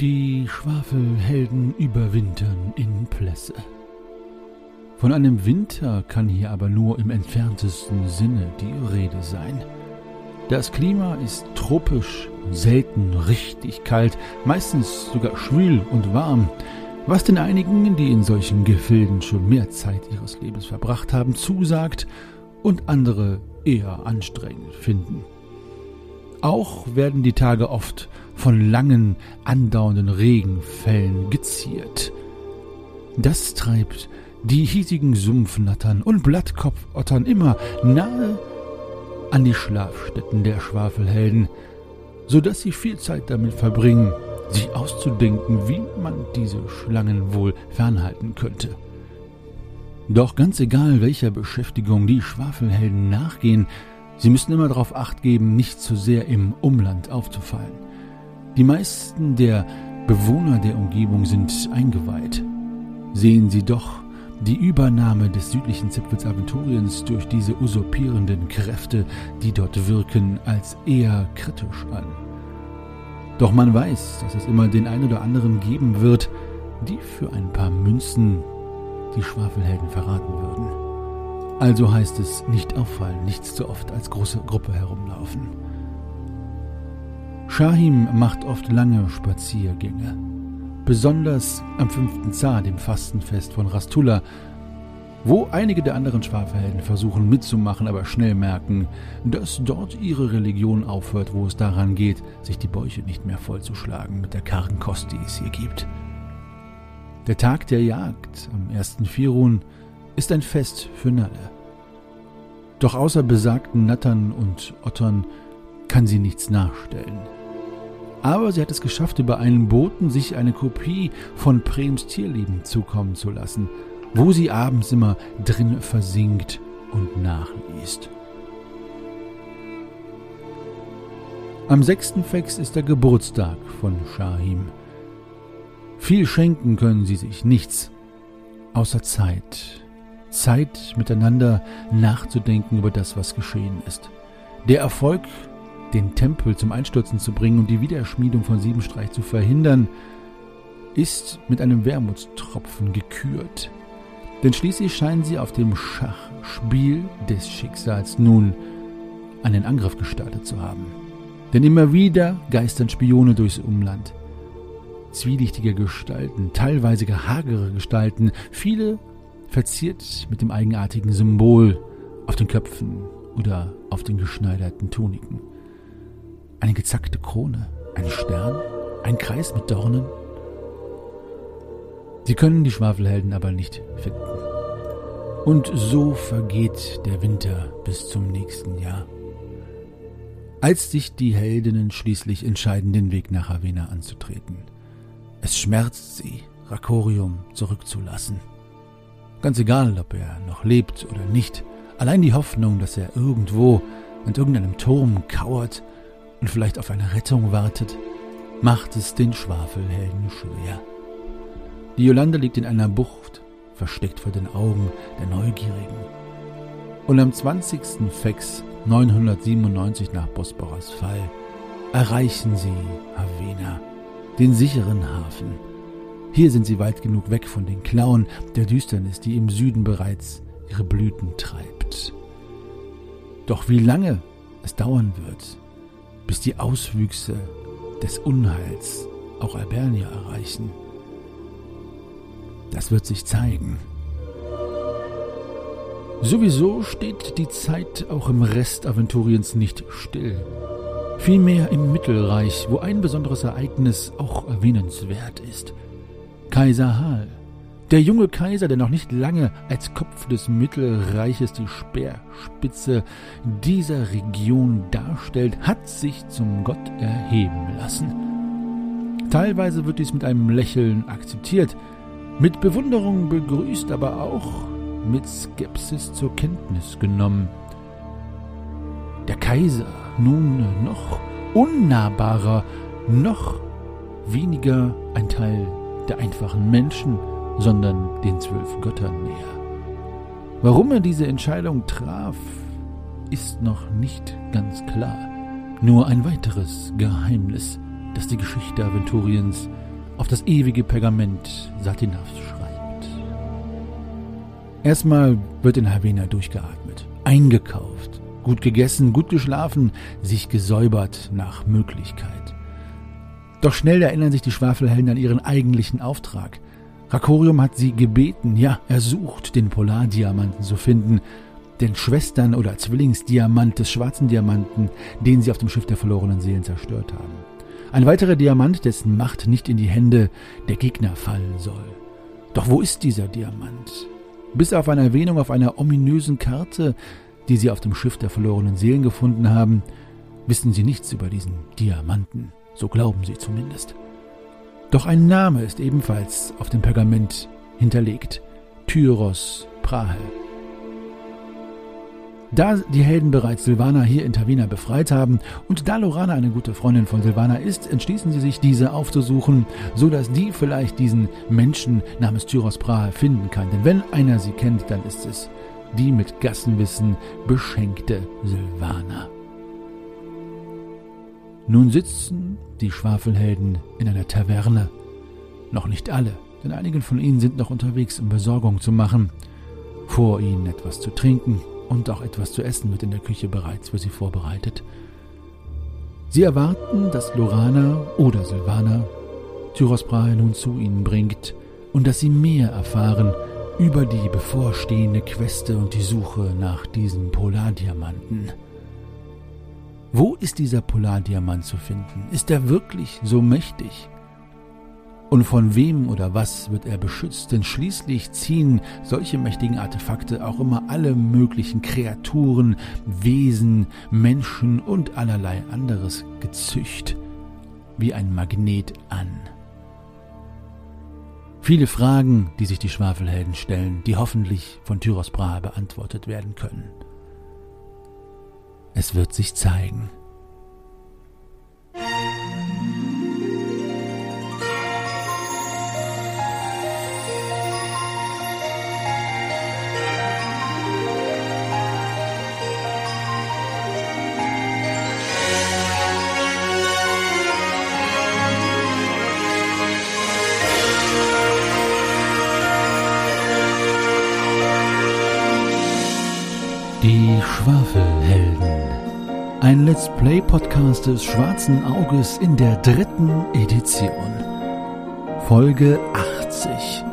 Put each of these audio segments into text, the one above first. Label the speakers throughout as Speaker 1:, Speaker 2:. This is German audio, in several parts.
Speaker 1: Die Schwafelhelden überwintern in Plässe. Von einem Winter kann hier aber nur im entferntesten Sinne die Rede sein. Das Klima ist tropisch, selten richtig kalt, meistens sogar schwül und warm, was den einigen, die in solchen Gefilden schon mehr Zeit ihres Lebens verbracht haben, zusagt und andere eher anstrengend finden. Auch werden die Tage oft von langen, andauernden Regenfällen geziert. Das treibt die hiesigen Sumpfnattern und Blattkopfottern immer nahe an die Schlafstätten der Schwafelhelden, so dass sie viel Zeit damit verbringen, sich auszudenken, wie man diese Schlangen wohl fernhalten könnte. Doch ganz egal, welcher Beschäftigung die Schwafelhelden nachgehen, sie müssen immer darauf acht geben, nicht zu sehr im Umland aufzufallen. Die meisten der Bewohner der Umgebung sind eingeweiht. Sehen sie doch die Übernahme des südlichen Zipfels Aventuriens durch diese usurpierenden Kräfte, die dort wirken, als eher kritisch an. Doch man weiß, dass es immer den einen oder anderen geben wird, die für ein paar Münzen die Schwafelhelden verraten würden. Also heißt es nicht auffallen, nichts zu oft als große Gruppe herumlaufen. Shahim macht oft lange Spaziergänge. Besonders am fünften Zar, dem Fastenfest von Rastula, wo einige der anderen Schwafelhelden versuchen mitzumachen, aber schnell merken, dass dort ihre Religion aufhört, wo es daran geht, sich die Bäuche nicht mehr vollzuschlagen mit der kargen Kost, die es hier gibt. Der Tag der Jagd am ersten Firun ist ein Fest für Nalle. Doch außer besagten Nattern und Ottern kann sie nichts nachstellen. Aber sie hat es geschafft, über einen Boten sich eine Kopie von Prems Tierleben zukommen zu lassen, wo sie abends immer drin versinkt und nachliest. Am sechsten Fex ist der Geburtstag von Shahim. Viel schenken können sie sich nichts, außer Zeit. Zeit miteinander nachzudenken über das, was geschehen ist. Der Erfolg, den Tempel zum Einstürzen zu bringen und die Wiederschmiedung von Siebenstreich zu verhindern, ist mit einem Wermutstropfen gekürt. Denn schließlich scheinen sie auf dem Schachspiel des Schicksals nun einen Angriff gestartet zu haben. Denn immer wieder geistern Spione durchs Umland zwielichtige Gestalten, teilweise hagere Gestalten, viele verziert mit dem eigenartigen Symbol auf den Köpfen oder auf den geschneiderten Tuniken. Eine gezackte Krone, ein Stern, ein Kreis mit Dornen. Sie können die Schwafelhelden aber nicht finden. Und so vergeht der Winter bis zum nächsten Jahr. Als sich die Heldinnen schließlich entscheiden, den Weg nach Havena anzutreten – es schmerzt sie, Rakorium zurückzulassen. Ganz egal, ob er noch lebt oder nicht, allein die Hoffnung, dass er irgendwo an irgendeinem Turm kauert und vielleicht auf eine Rettung wartet, macht es den Schwafelhelden schwer. Die Jolande liegt in einer Bucht, versteckt vor den Augen der Neugierigen. Und am 20. Fex 997 nach Bosporas Fall erreichen sie Havena den sicheren Hafen. Hier sind sie weit genug weg von den Klauen der Düsternis, die im Süden bereits ihre Blüten treibt. Doch wie lange es dauern wird, bis die Auswüchse des Unheils auch Albernia erreichen, das wird sich zeigen. Sowieso steht die Zeit auch im Rest Aventuriens nicht still vielmehr im Mittelreich, wo ein besonderes Ereignis auch erwähnenswert ist. Kaiser Hal, der junge Kaiser, der noch nicht lange als Kopf des Mittelreiches die Speerspitze dieser Region darstellt, hat sich zum Gott erheben lassen. Teilweise wird dies mit einem Lächeln akzeptiert, mit Bewunderung begrüßt, aber auch mit Skepsis zur Kenntnis genommen. Der Kaiser nun noch unnahbarer, noch weniger ein Teil der einfachen Menschen, sondern den zwölf Göttern näher. Warum er diese Entscheidung traf, ist noch nicht ganz klar. Nur ein weiteres Geheimnis, das die Geschichte Aventuriens auf das ewige Pergament Satinas schreibt. Erstmal wird in Havena durchgeatmet, eingekauft, gut gegessen, gut geschlafen, sich gesäubert nach Möglichkeit. Doch schnell erinnern sich die Schwafelhelden an ihren eigentlichen Auftrag. Rakorium hat sie gebeten, ja, er sucht, den Polardiamanten zu finden, den Schwestern- oder Zwillingsdiamant des schwarzen Diamanten, den sie auf dem Schiff der verlorenen Seelen zerstört haben. Ein weiterer Diamant, dessen Macht nicht in die Hände der Gegner fallen soll. Doch wo ist dieser Diamant? Bis auf eine Erwähnung auf einer ominösen Karte, die sie auf dem Schiff der verlorenen Seelen gefunden haben, wissen sie nichts über diesen Diamanten. So glauben sie zumindest. Doch ein Name ist ebenfalls auf dem Pergament hinterlegt. Tyros Prahe. Da die Helden bereits Silvana hier in Tavina befreit haben und da Lorana eine gute Freundin von Silvana ist, entschließen sie sich, diese aufzusuchen, so dass die vielleicht diesen Menschen namens Tyros Prahe finden kann. Denn wenn einer sie kennt, dann ist es die mit Gassenwissen beschenkte Silvana. Nun sitzen die Schwafelhelden in einer Taverne. Noch nicht alle, denn einigen von ihnen sind noch unterwegs, um Besorgung zu machen. Vor ihnen etwas zu trinken und auch etwas zu essen wird in der Küche bereits für sie vorbereitet. Sie erwarten, dass Lorana oder Silvana Tyros Brahe nun zu ihnen bringt und dass sie mehr erfahren über die bevorstehende Queste und die Suche nach diesem Polardiamanten. Wo ist dieser Polardiamant zu finden? Ist er wirklich so mächtig? Und von wem oder was wird er beschützt? Denn schließlich ziehen solche mächtigen Artefakte auch immer alle möglichen Kreaturen, Wesen, Menschen und allerlei anderes Gezücht wie ein Magnet an. Viele Fragen, die sich die Schwafelhelden stellen, die hoffentlich von Tyros Brahe beantwortet werden können. Es wird sich zeigen. Schwafelhelden. Ein Let's Play Podcast des Schwarzen Auges in der dritten Edition. Folge 80.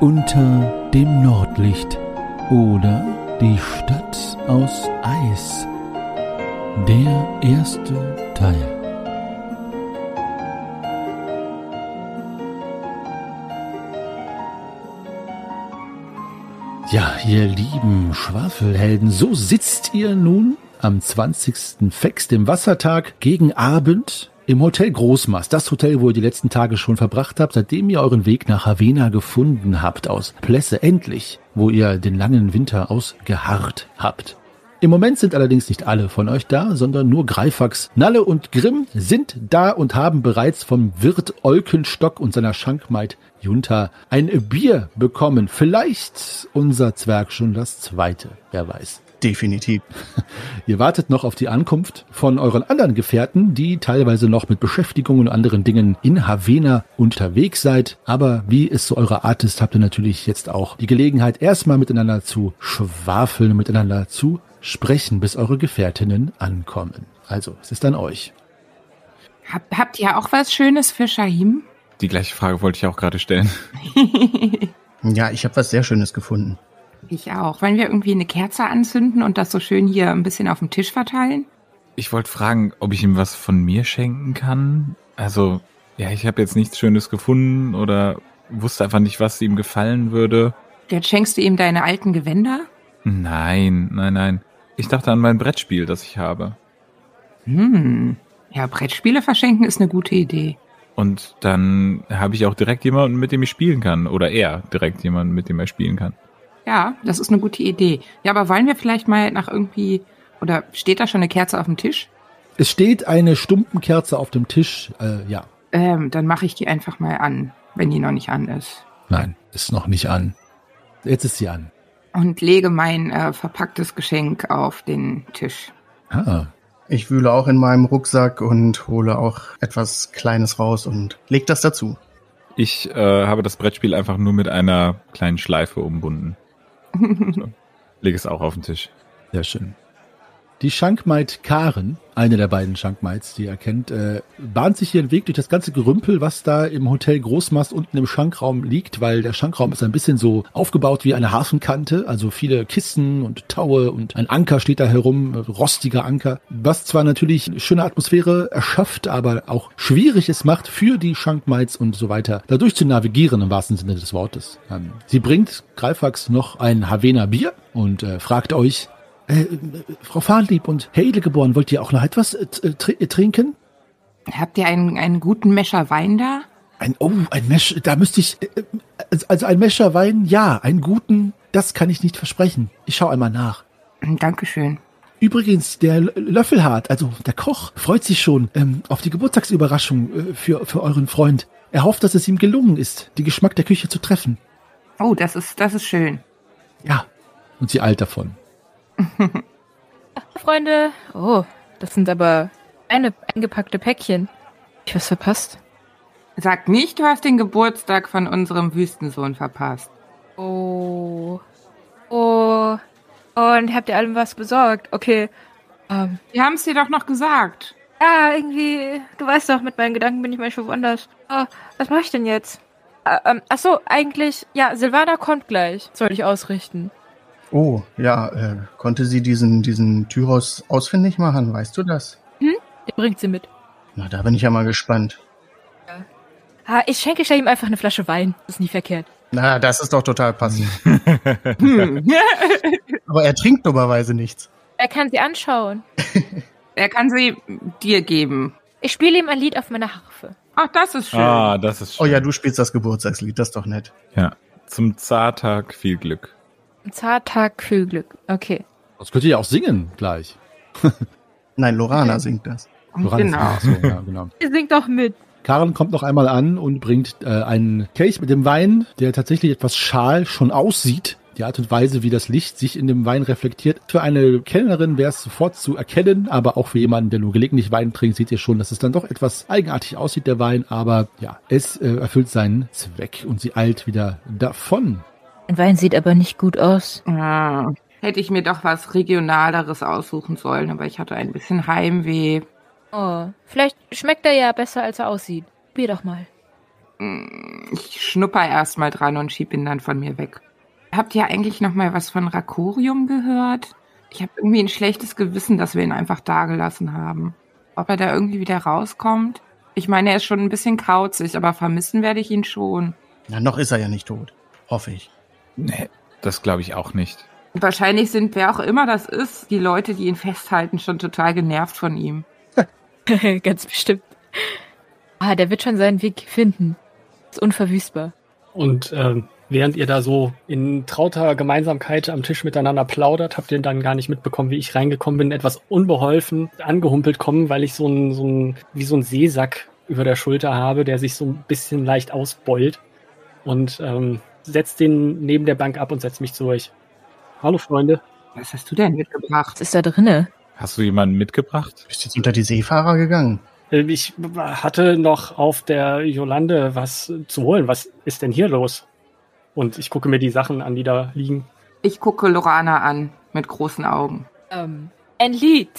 Speaker 1: Unter dem Nordlicht oder die Stadt aus Eis. Der erste Teil. Ihr lieben Schwafelhelden, so sitzt ihr nun am 20. Fex, dem Wassertag, gegen Abend im Hotel Großmast, das Hotel, wo ihr die letzten Tage schon verbracht habt, seitdem ihr euren Weg nach Havena gefunden habt aus Plesse, endlich, wo ihr den langen Winter ausgeharrt habt. Im Moment sind allerdings nicht alle von euch da, sondern nur Greifax, Nalle und Grimm sind da und haben bereits vom Wirt Olkenstock und seiner Schankmaid Junta ein Bier bekommen. Vielleicht unser Zwerg schon das zweite, wer weiß.
Speaker 2: Definitiv.
Speaker 1: Ihr wartet noch auf die Ankunft von euren anderen Gefährten, die teilweise noch mit Beschäftigungen und anderen Dingen in Havena unterwegs seid. Aber wie es so eure Art ist, habt ihr natürlich jetzt auch die Gelegenheit, erstmal miteinander zu schwafeln, miteinander zu sprechen, bis eure Gefährtinnen ankommen. Also, es ist an euch.
Speaker 3: Hab, habt ihr auch was Schönes für Shahim?
Speaker 2: Die gleiche Frage wollte ich auch gerade stellen.
Speaker 4: ja, ich habe was sehr Schönes gefunden.
Speaker 3: Ich auch. Wollen wir irgendwie eine Kerze anzünden und das so schön hier ein bisschen auf dem Tisch verteilen?
Speaker 2: Ich wollte fragen, ob ich ihm was von mir schenken kann. Also, ja, ich habe jetzt nichts Schönes gefunden oder wusste einfach nicht, was ihm gefallen würde.
Speaker 3: Jetzt schenkst du ihm deine alten Gewänder?
Speaker 2: Nein, nein, nein. Ich dachte an mein Brettspiel, das ich habe.
Speaker 3: Hm. Ja, Brettspiele verschenken ist eine gute Idee.
Speaker 2: Und dann habe ich auch direkt jemanden, mit dem ich spielen kann. Oder er direkt jemanden, mit dem er spielen kann.
Speaker 3: Ja, das ist eine gute Idee. Ja, aber wollen wir vielleicht mal nach irgendwie, oder steht da schon eine Kerze auf dem Tisch?
Speaker 1: Es steht eine Stumpenkerze auf dem Tisch, äh, ja.
Speaker 3: Ähm, dann mache ich die einfach mal an, wenn die noch nicht an ist.
Speaker 1: Nein, ist noch nicht an. Jetzt ist sie an.
Speaker 3: Und lege mein äh, verpacktes Geschenk auf den Tisch.
Speaker 1: Ah,
Speaker 4: Ich wühle auch in meinem Rucksack und hole auch etwas Kleines raus und leg das dazu.
Speaker 2: Ich äh, habe das Brettspiel einfach nur mit einer kleinen Schleife umbunden. so. Lege es auch auf den Tisch.
Speaker 1: Sehr schön. Die Schankmaid Karen, eine der beiden Schankmaids, die ihr kennt, äh, bahnt sich ihren Weg durch das ganze Gerümpel, was da im Hotel Großmast unten im Schankraum liegt, weil der Schankraum ist ein bisschen so aufgebaut wie eine Hafenkante, also viele Kissen und Taue und ein Anker steht da herum, rostiger Anker, was zwar natürlich eine schöne Atmosphäre erschafft, aber auch schwierig es macht für die Schankmaids und so weiter, dadurch zu navigieren im wahrsten Sinne des Wortes. Ähm, sie bringt Greifax noch ein Havena Bier und äh, fragt euch, äh, Frau Fahnlieb und Herr Edelgeboren, wollt ihr auch noch etwas äh, tr äh, trinken?
Speaker 3: Habt ihr einen, einen guten Mescher Wein da?
Speaker 1: Ein, oh, ein Mescher, da müsste ich, äh, also ein Mescher Wein, ja, einen guten, das kann ich nicht versprechen. Ich schaue einmal nach.
Speaker 3: Dankeschön.
Speaker 1: Übrigens, der Löffelhart, also der Koch, freut sich schon ähm, auf die Geburtstagsüberraschung äh, für, für euren Freund. Er hofft, dass es ihm gelungen ist, die Geschmack der Küche zu treffen.
Speaker 3: Oh, das ist, das ist schön.
Speaker 1: Ja, und sie eilt davon.
Speaker 5: Freunde. Oh, das sind aber eine eingepackte Päckchen. Ich was verpasst.
Speaker 3: Sag nicht, du hast den Geburtstag von unserem Wüstensohn verpasst.
Speaker 5: Oh. Oh. Und habt ihr allem was besorgt? Okay.
Speaker 3: Ähm. Wir haben es dir doch noch gesagt.
Speaker 5: Ja, irgendwie, du weißt doch, mit meinen Gedanken bin ich manchmal woanders. Oh, was mache ich denn jetzt? Äh, ähm, ach so, eigentlich, ja, Silvana kommt gleich. Soll ich ausrichten.
Speaker 4: Oh, ja, äh, konnte sie diesen, diesen Tyros ausfindig machen, weißt du das?
Speaker 5: Hm? Die bringt sie mit.
Speaker 4: Na, da bin ich ja mal gespannt.
Speaker 5: Ja. Ah, ich schenke ihm einfach eine Flasche Wein. Das ist nie verkehrt.
Speaker 4: Na, das ist doch total passend. Aber er trinkt dummerweise nichts.
Speaker 5: Er kann sie anschauen.
Speaker 3: er kann sie dir geben.
Speaker 5: Ich spiele ihm ein Lied auf meiner Harfe.
Speaker 3: Ach, das ist schön.
Speaker 2: Ah, das ist schön.
Speaker 4: Oh ja, du spielst das Geburtstagslied, das ist doch nett.
Speaker 2: Ja, zum Zartag viel Glück.
Speaker 5: Zartag viel Glück. Okay.
Speaker 1: Das könnt ihr ja auch singen gleich.
Speaker 4: Nein, Lorana okay. singt das.
Speaker 1: Lorana
Speaker 3: genau.
Speaker 1: Singt, so, ja, genau.
Speaker 5: Sie singt doch mit.
Speaker 1: Karen kommt noch einmal an und bringt äh, einen Kelch mit dem Wein, der tatsächlich etwas schal schon aussieht. Die Art und Weise, wie das Licht sich in dem Wein reflektiert. Für eine Kellnerin wäre es sofort zu erkennen, aber auch für jemanden, der nur gelegentlich Wein trinkt, seht ihr schon, dass es dann doch etwas eigenartig aussieht, der Wein. Aber ja, es äh, erfüllt seinen Zweck und sie eilt wieder davon.
Speaker 5: Ein Wein sieht aber nicht gut aus.
Speaker 3: Ah, hätte ich mir doch was Regionaleres aussuchen sollen, aber ich hatte ein bisschen Heimweh.
Speaker 5: Oh, vielleicht schmeckt er ja besser, als er aussieht. Bier doch mal.
Speaker 3: Mm, ich schnupper erst mal dran und schieb ihn dann von mir weg. Habt ihr eigentlich noch mal was von Rakorium gehört? Ich habe irgendwie ein schlechtes Gewissen, dass wir ihn einfach dagelassen haben. Ob er da irgendwie wieder rauskommt? Ich meine, er ist schon ein bisschen krauzig, aber vermissen werde ich ihn schon.
Speaker 4: Na, noch ist er ja nicht tot. Hoffe ich.
Speaker 2: Nee, das glaube ich auch nicht.
Speaker 3: Wahrscheinlich sind, wer auch immer das ist, die Leute, die ihn festhalten, schon total genervt von ihm.
Speaker 5: Ganz bestimmt. Ah, der wird schon seinen Weg finden. Ist unverwüstbar.
Speaker 6: Und ähm, während ihr da so in trauter Gemeinsamkeit am Tisch miteinander plaudert, habt ihr dann gar nicht mitbekommen, wie ich reingekommen bin, etwas unbeholfen angehumpelt kommen, weil ich so ein, so ein, wie so ein Seesack über der Schulter habe, der sich so ein bisschen leicht ausbeult. Und ähm, setz den neben der Bank ab und setz mich zu euch. Hallo Freunde.
Speaker 3: Was hast du denn mitgebracht?
Speaker 5: Was ist da drinne?
Speaker 2: Hast du jemanden mitgebracht?
Speaker 4: Bist du jetzt unter die Seefahrer gegangen?
Speaker 6: Äh, ich hatte noch auf der Jolande was zu holen. Was ist denn hier los? Und ich gucke mir die Sachen an, die da liegen.
Speaker 3: Ich gucke Lorana an mit großen Augen.
Speaker 5: Ähm, ein Lied.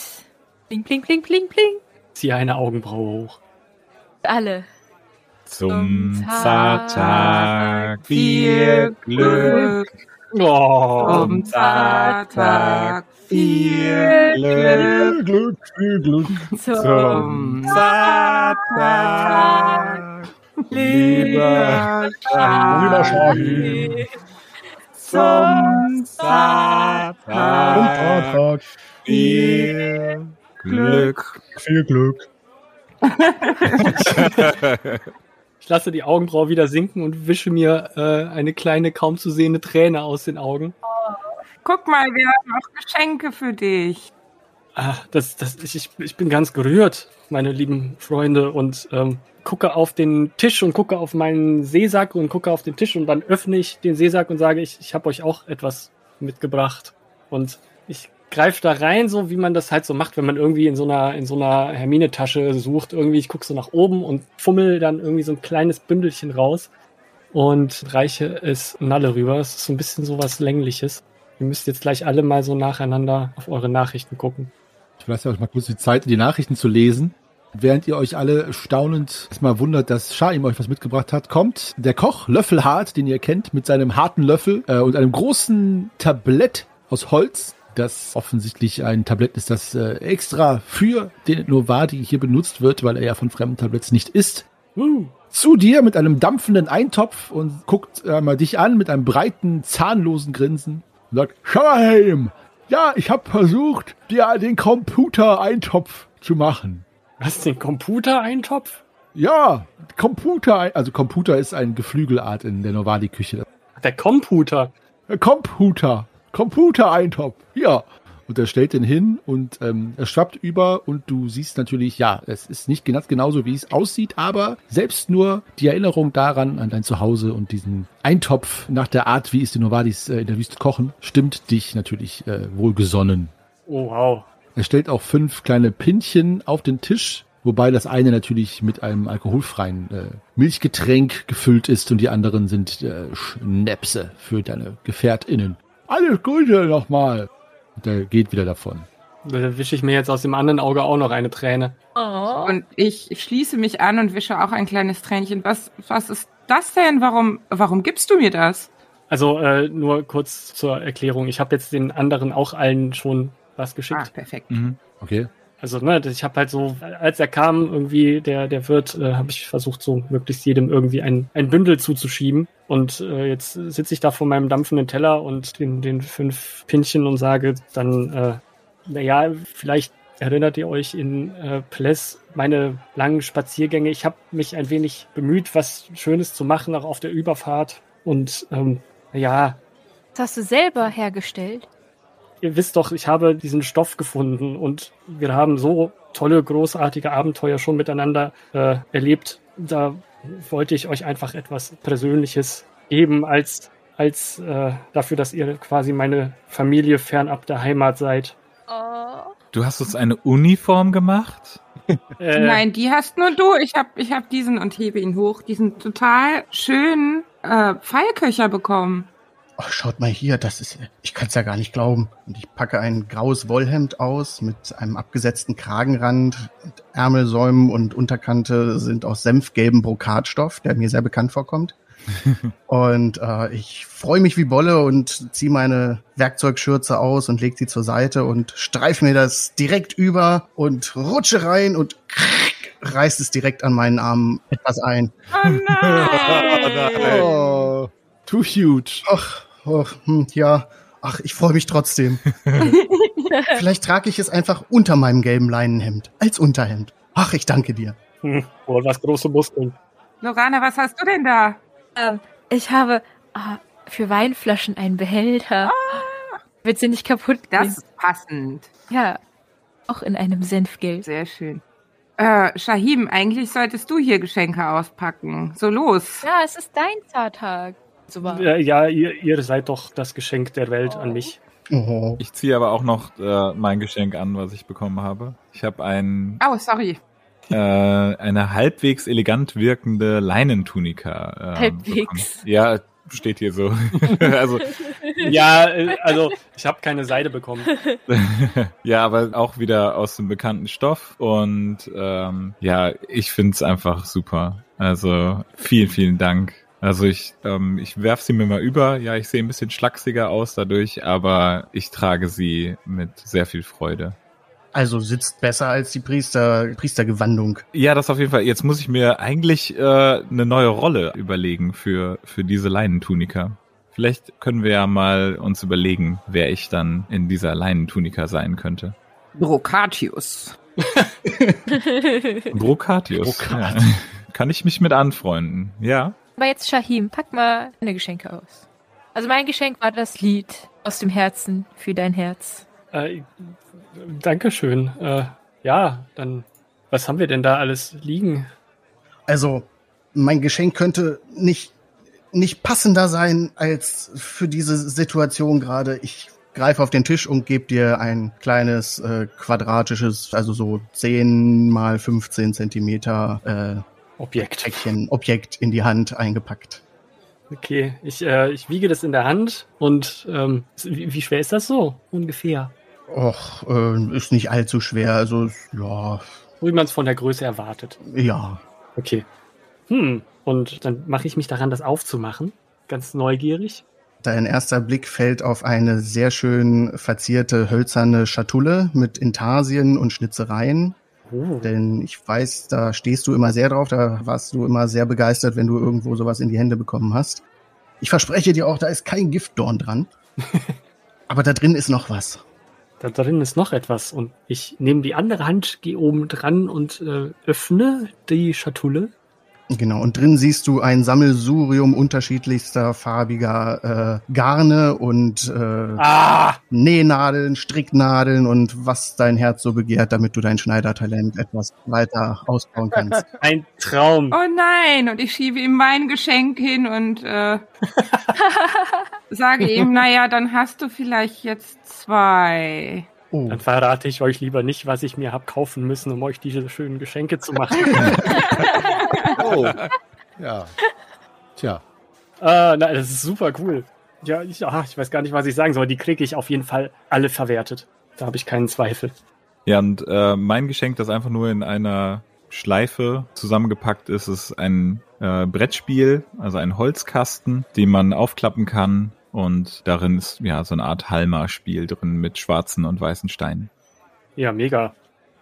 Speaker 5: Bling, bling, bling, bling, bling.
Speaker 6: Ziehe eine Augenbraue hoch.
Speaker 5: Alle.
Speaker 2: Zum Zartag viel Glück.
Speaker 3: Oh, Zum Zartag viel Glück.
Speaker 4: Glück, viel Glück.
Speaker 2: Zum Zartag, lieber Shahi. Zum Zartag, viel Glück.
Speaker 4: Viel Glück.
Speaker 6: Ich lasse die Augenbraue wieder sinken und wische mir äh, eine kleine, kaum zu sehende Träne aus den Augen.
Speaker 3: Guck mal, wir haben auch Geschenke für dich.
Speaker 6: Ah, das, das, ich, ich bin ganz gerührt, meine lieben Freunde, und ähm, gucke auf den Tisch und gucke auf meinen Seesack und gucke auf den Tisch und dann öffne ich den Seesack und sage, ich, ich habe euch auch etwas mitgebracht. Und ich greif da rein, so wie man das halt so macht, wenn man irgendwie in so einer, in so einer Hermine-Tasche sucht. Irgendwie, ich gucke so nach oben und fummel dann irgendwie so ein kleines Bündelchen raus und reiche es Nalle rüber. Es ist so ein bisschen so was Längliches. Ihr müsst jetzt gleich alle mal so nacheinander auf eure Nachrichten gucken.
Speaker 1: Ich lasse euch mal kurz die Zeit, die Nachrichten zu lesen. Während ihr euch alle staunend erstmal wundert, dass Shaim euch was mitgebracht hat, kommt der Koch Löffelhart, den ihr kennt, mit seinem harten Löffel äh, und einem großen Tablett aus Holz, das offensichtlich ein Tablett ist, das äh, extra für den Novadi hier benutzt wird, weil er ja von fremden Tabletts nicht isst.
Speaker 6: Uh.
Speaker 1: Zu dir mit einem dampfenden Eintopf und guckt einmal dich an mit einem breiten, zahnlosen Grinsen und sagt, Shaim, ja, ich habe versucht, dir den Computer-Eintopf zu machen.
Speaker 6: Was, den Computer-Eintopf?
Speaker 1: Ja, Computer, also Computer ist eine Geflügelart in der Novadi-Küche.
Speaker 6: Der Computer.
Speaker 1: Computer, Computer-Eintopf, ja. Und er stellt den hin und ähm, er schwappt über und du siehst natürlich, ja, es ist nicht ganz genauso, wie es aussieht, aber selbst nur die Erinnerung daran, an dein Zuhause und diesen Eintopf nach der Art, wie es die Novadis äh, in der Wüste kochen, stimmt dich natürlich äh, wohlgesonnen.
Speaker 6: Oh, wow.
Speaker 1: Er stellt auch fünf kleine Pinchen auf den Tisch, wobei das eine natürlich mit einem alkoholfreien äh, Milchgetränk gefüllt ist und die anderen sind äh, Schnäpse für deine GefährtInnen. Alles Gute nochmal. Und er geht wieder davon.
Speaker 6: Da wische ich mir jetzt aus dem anderen Auge auch noch eine Träne.
Speaker 5: Oh.
Speaker 3: Und ich schließe mich an und wische auch ein kleines Tränchen. Was, was ist das denn? Warum, warum gibst du mir das?
Speaker 6: Also äh, nur kurz zur Erklärung. Ich habe jetzt den anderen auch allen schon was
Speaker 3: Ah,
Speaker 6: geschickt.
Speaker 3: perfekt.
Speaker 2: Mhm.
Speaker 1: Okay.
Speaker 6: Also ne, ich habe halt so, als er kam, irgendwie der der Wirt, äh, habe ich versucht so möglichst jedem irgendwie ein ein Bündel zuzuschieben. Und äh, jetzt sitze ich da vor meinem dampfenden Teller und den den fünf Pinchen und sage dann, äh, naja, vielleicht erinnert ihr euch in äh, Pless meine langen Spaziergänge. Ich habe mich ein wenig bemüht, was Schönes zu machen, auch auf der Überfahrt. Und ähm, ja,
Speaker 5: Das hast du selber hergestellt.
Speaker 6: Ihr wisst doch, ich habe diesen Stoff gefunden und wir haben so tolle, großartige Abenteuer schon miteinander äh, erlebt. Da wollte ich euch einfach etwas Persönliches geben als, als äh, dafür, dass ihr quasi meine Familie fernab der Heimat seid.
Speaker 5: Oh.
Speaker 2: Du hast uns eine Uniform gemacht?
Speaker 6: Äh,
Speaker 3: Nein, die hast nur du. Ich hab, ich hab diesen und hebe ihn hoch, diesen total schönen äh, Pfeilköcher bekommen.
Speaker 4: Oh, schaut mal hier, das ist, ich kann es ja gar nicht glauben. Und ich packe ein graues Wollhemd aus mit einem abgesetzten Kragenrand. Ärmelsäumen und Unterkante sind aus senfgelbem Brokatstoff, der mir sehr bekannt vorkommt. und äh, ich freue mich wie Bolle und ziehe meine Werkzeugschürze aus und lege sie zur Seite und streife mir das direkt über und rutsche rein und reißt es direkt an meinen Armen etwas ein.
Speaker 3: Oh nein!
Speaker 1: Oh, too huge.
Speaker 4: Ach, ach hm, ja. Ach, ich freue mich trotzdem. Vielleicht trage ich es einfach unter meinem gelben Leinenhemd. Als Unterhemd. Ach, ich danke dir.
Speaker 6: hm, oh, was große Muskeln.
Speaker 3: Lorana, was hast du denn da?
Speaker 5: Ähm, ich habe ah, für Weinflaschen einen Behälter. Wird sie nicht kaputt gehen?
Speaker 3: Das ist passend.
Speaker 5: Ja, auch in einem Senfgelb.
Speaker 3: Sehr schön. Äh, Shahim, eigentlich solltest du hier Geschenke auspacken. So los.
Speaker 5: Ja, es ist dein Zahltag. So war.
Speaker 6: Ja, ja ihr, ihr seid doch das Geschenk der Welt an mich.
Speaker 4: Oh.
Speaker 2: Ich ziehe aber auch noch äh, mein Geschenk an, was ich bekommen habe. Ich habe ein,
Speaker 3: Oh, sorry.
Speaker 2: äh, eine halbwegs elegant wirkende Leinentunika. Äh,
Speaker 5: Halbwegs.
Speaker 2: Bekommen. Ja, steht hier so. also
Speaker 6: Ja, äh, also ich habe keine Seide bekommen.
Speaker 2: ja, aber auch wieder aus dem bekannten Stoff und ähm, ja, ich find's einfach super. Also vielen, vielen Dank. Also ich, ähm, ich werf sie mir mal über. Ja, ich sehe ein bisschen schlachsiger aus dadurch, aber ich trage sie mit sehr viel Freude.
Speaker 4: Also sitzt besser als die Priester, Priestergewandung.
Speaker 2: Ja, das auf jeden Fall. Jetzt muss ich mir eigentlich äh, eine neue Rolle überlegen für, für diese Leinentunika. Vielleicht können wir ja mal uns überlegen, wer ich dann in dieser Leinentunika sein könnte.
Speaker 3: Brocatius.
Speaker 2: Brokatius.
Speaker 1: Brokat.
Speaker 2: Ja. Kann ich mich mit anfreunden? Ja.
Speaker 5: Aber jetzt, Shahim, pack mal deine Geschenke aus. Also mein Geschenk war das Lied aus dem Herzen für dein Herz.
Speaker 6: Äh, Dankeschön. Äh, ja, dann, was haben wir denn da alles liegen?
Speaker 4: Also, mein Geschenk könnte nicht, nicht passender sein als für diese Situation gerade. Ich greife auf den Tisch und gebe dir ein kleines äh, quadratisches, also so 10 mal 15 Zentimeter äh,
Speaker 6: Objekt.
Speaker 4: Päckchen, Objekt in die Hand eingepackt.
Speaker 6: Okay, ich, äh, ich wiege das in der Hand und ähm, wie, wie schwer ist das so ungefähr?
Speaker 4: Och, äh, ist nicht allzu schwer. Also ja,
Speaker 6: Wie man es von der Größe erwartet.
Speaker 4: ja.
Speaker 6: Okay. Hm. Und dann mache ich mich daran, das aufzumachen. Ganz neugierig.
Speaker 4: Dein erster Blick fällt auf eine sehr schön verzierte hölzerne Schatulle mit Intarsien und Schnitzereien.
Speaker 6: Oh.
Speaker 4: Denn ich weiß, da stehst du immer sehr drauf, da warst du immer sehr begeistert, wenn du irgendwo sowas in die Hände bekommen hast. Ich verspreche dir auch, da ist kein Giftdorn dran. Aber da drin ist noch was.
Speaker 6: Da drin ist noch etwas. Und ich nehme die andere Hand, gehe oben dran und äh, öffne die Schatulle.
Speaker 4: Genau, und drin siehst du ein Sammelsurium unterschiedlichster farbiger äh, Garne und äh,
Speaker 6: Ah!
Speaker 4: Nähnadeln, Stricknadeln und was dein Herz so begehrt, damit du dein Schneidertalent etwas weiter ausbauen kannst.
Speaker 6: Ein Traum.
Speaker 3: Oh nein, und ich schiebe ihm mein Geschenk hin und äh, sage ihm, naja, dann hast du vielleicht jetzt zwei.
Speaker 4: Oh,
Speaker 6: Dann verrate ich euch lieber nicht, was ich mir hab kaufen müssen, um euch diese schönen Geschenke zu machen.
Speaker 7: Oh. Ja. Tja.
Speaker 6: ah, nein, das ist super cool. Ja, ich, ah, ich weiß gar nicht, was ich sagen soll. Die kriege ich auf jeden Fall alle verwertet. Da habe ich keinen Zweifel.
Speaker 2: Ja, und äh, mein Geschenk, das einfach nur in einer Schleife zusammengepackt ist, ist ein äh, Brettspiel, also ein Holzkasten, den man aufklappen kann. Und darin ist ja so eine Art Halma-Spiel drin mit schwarzen und weißen Steinen.
Speaker 6: Ja, mega.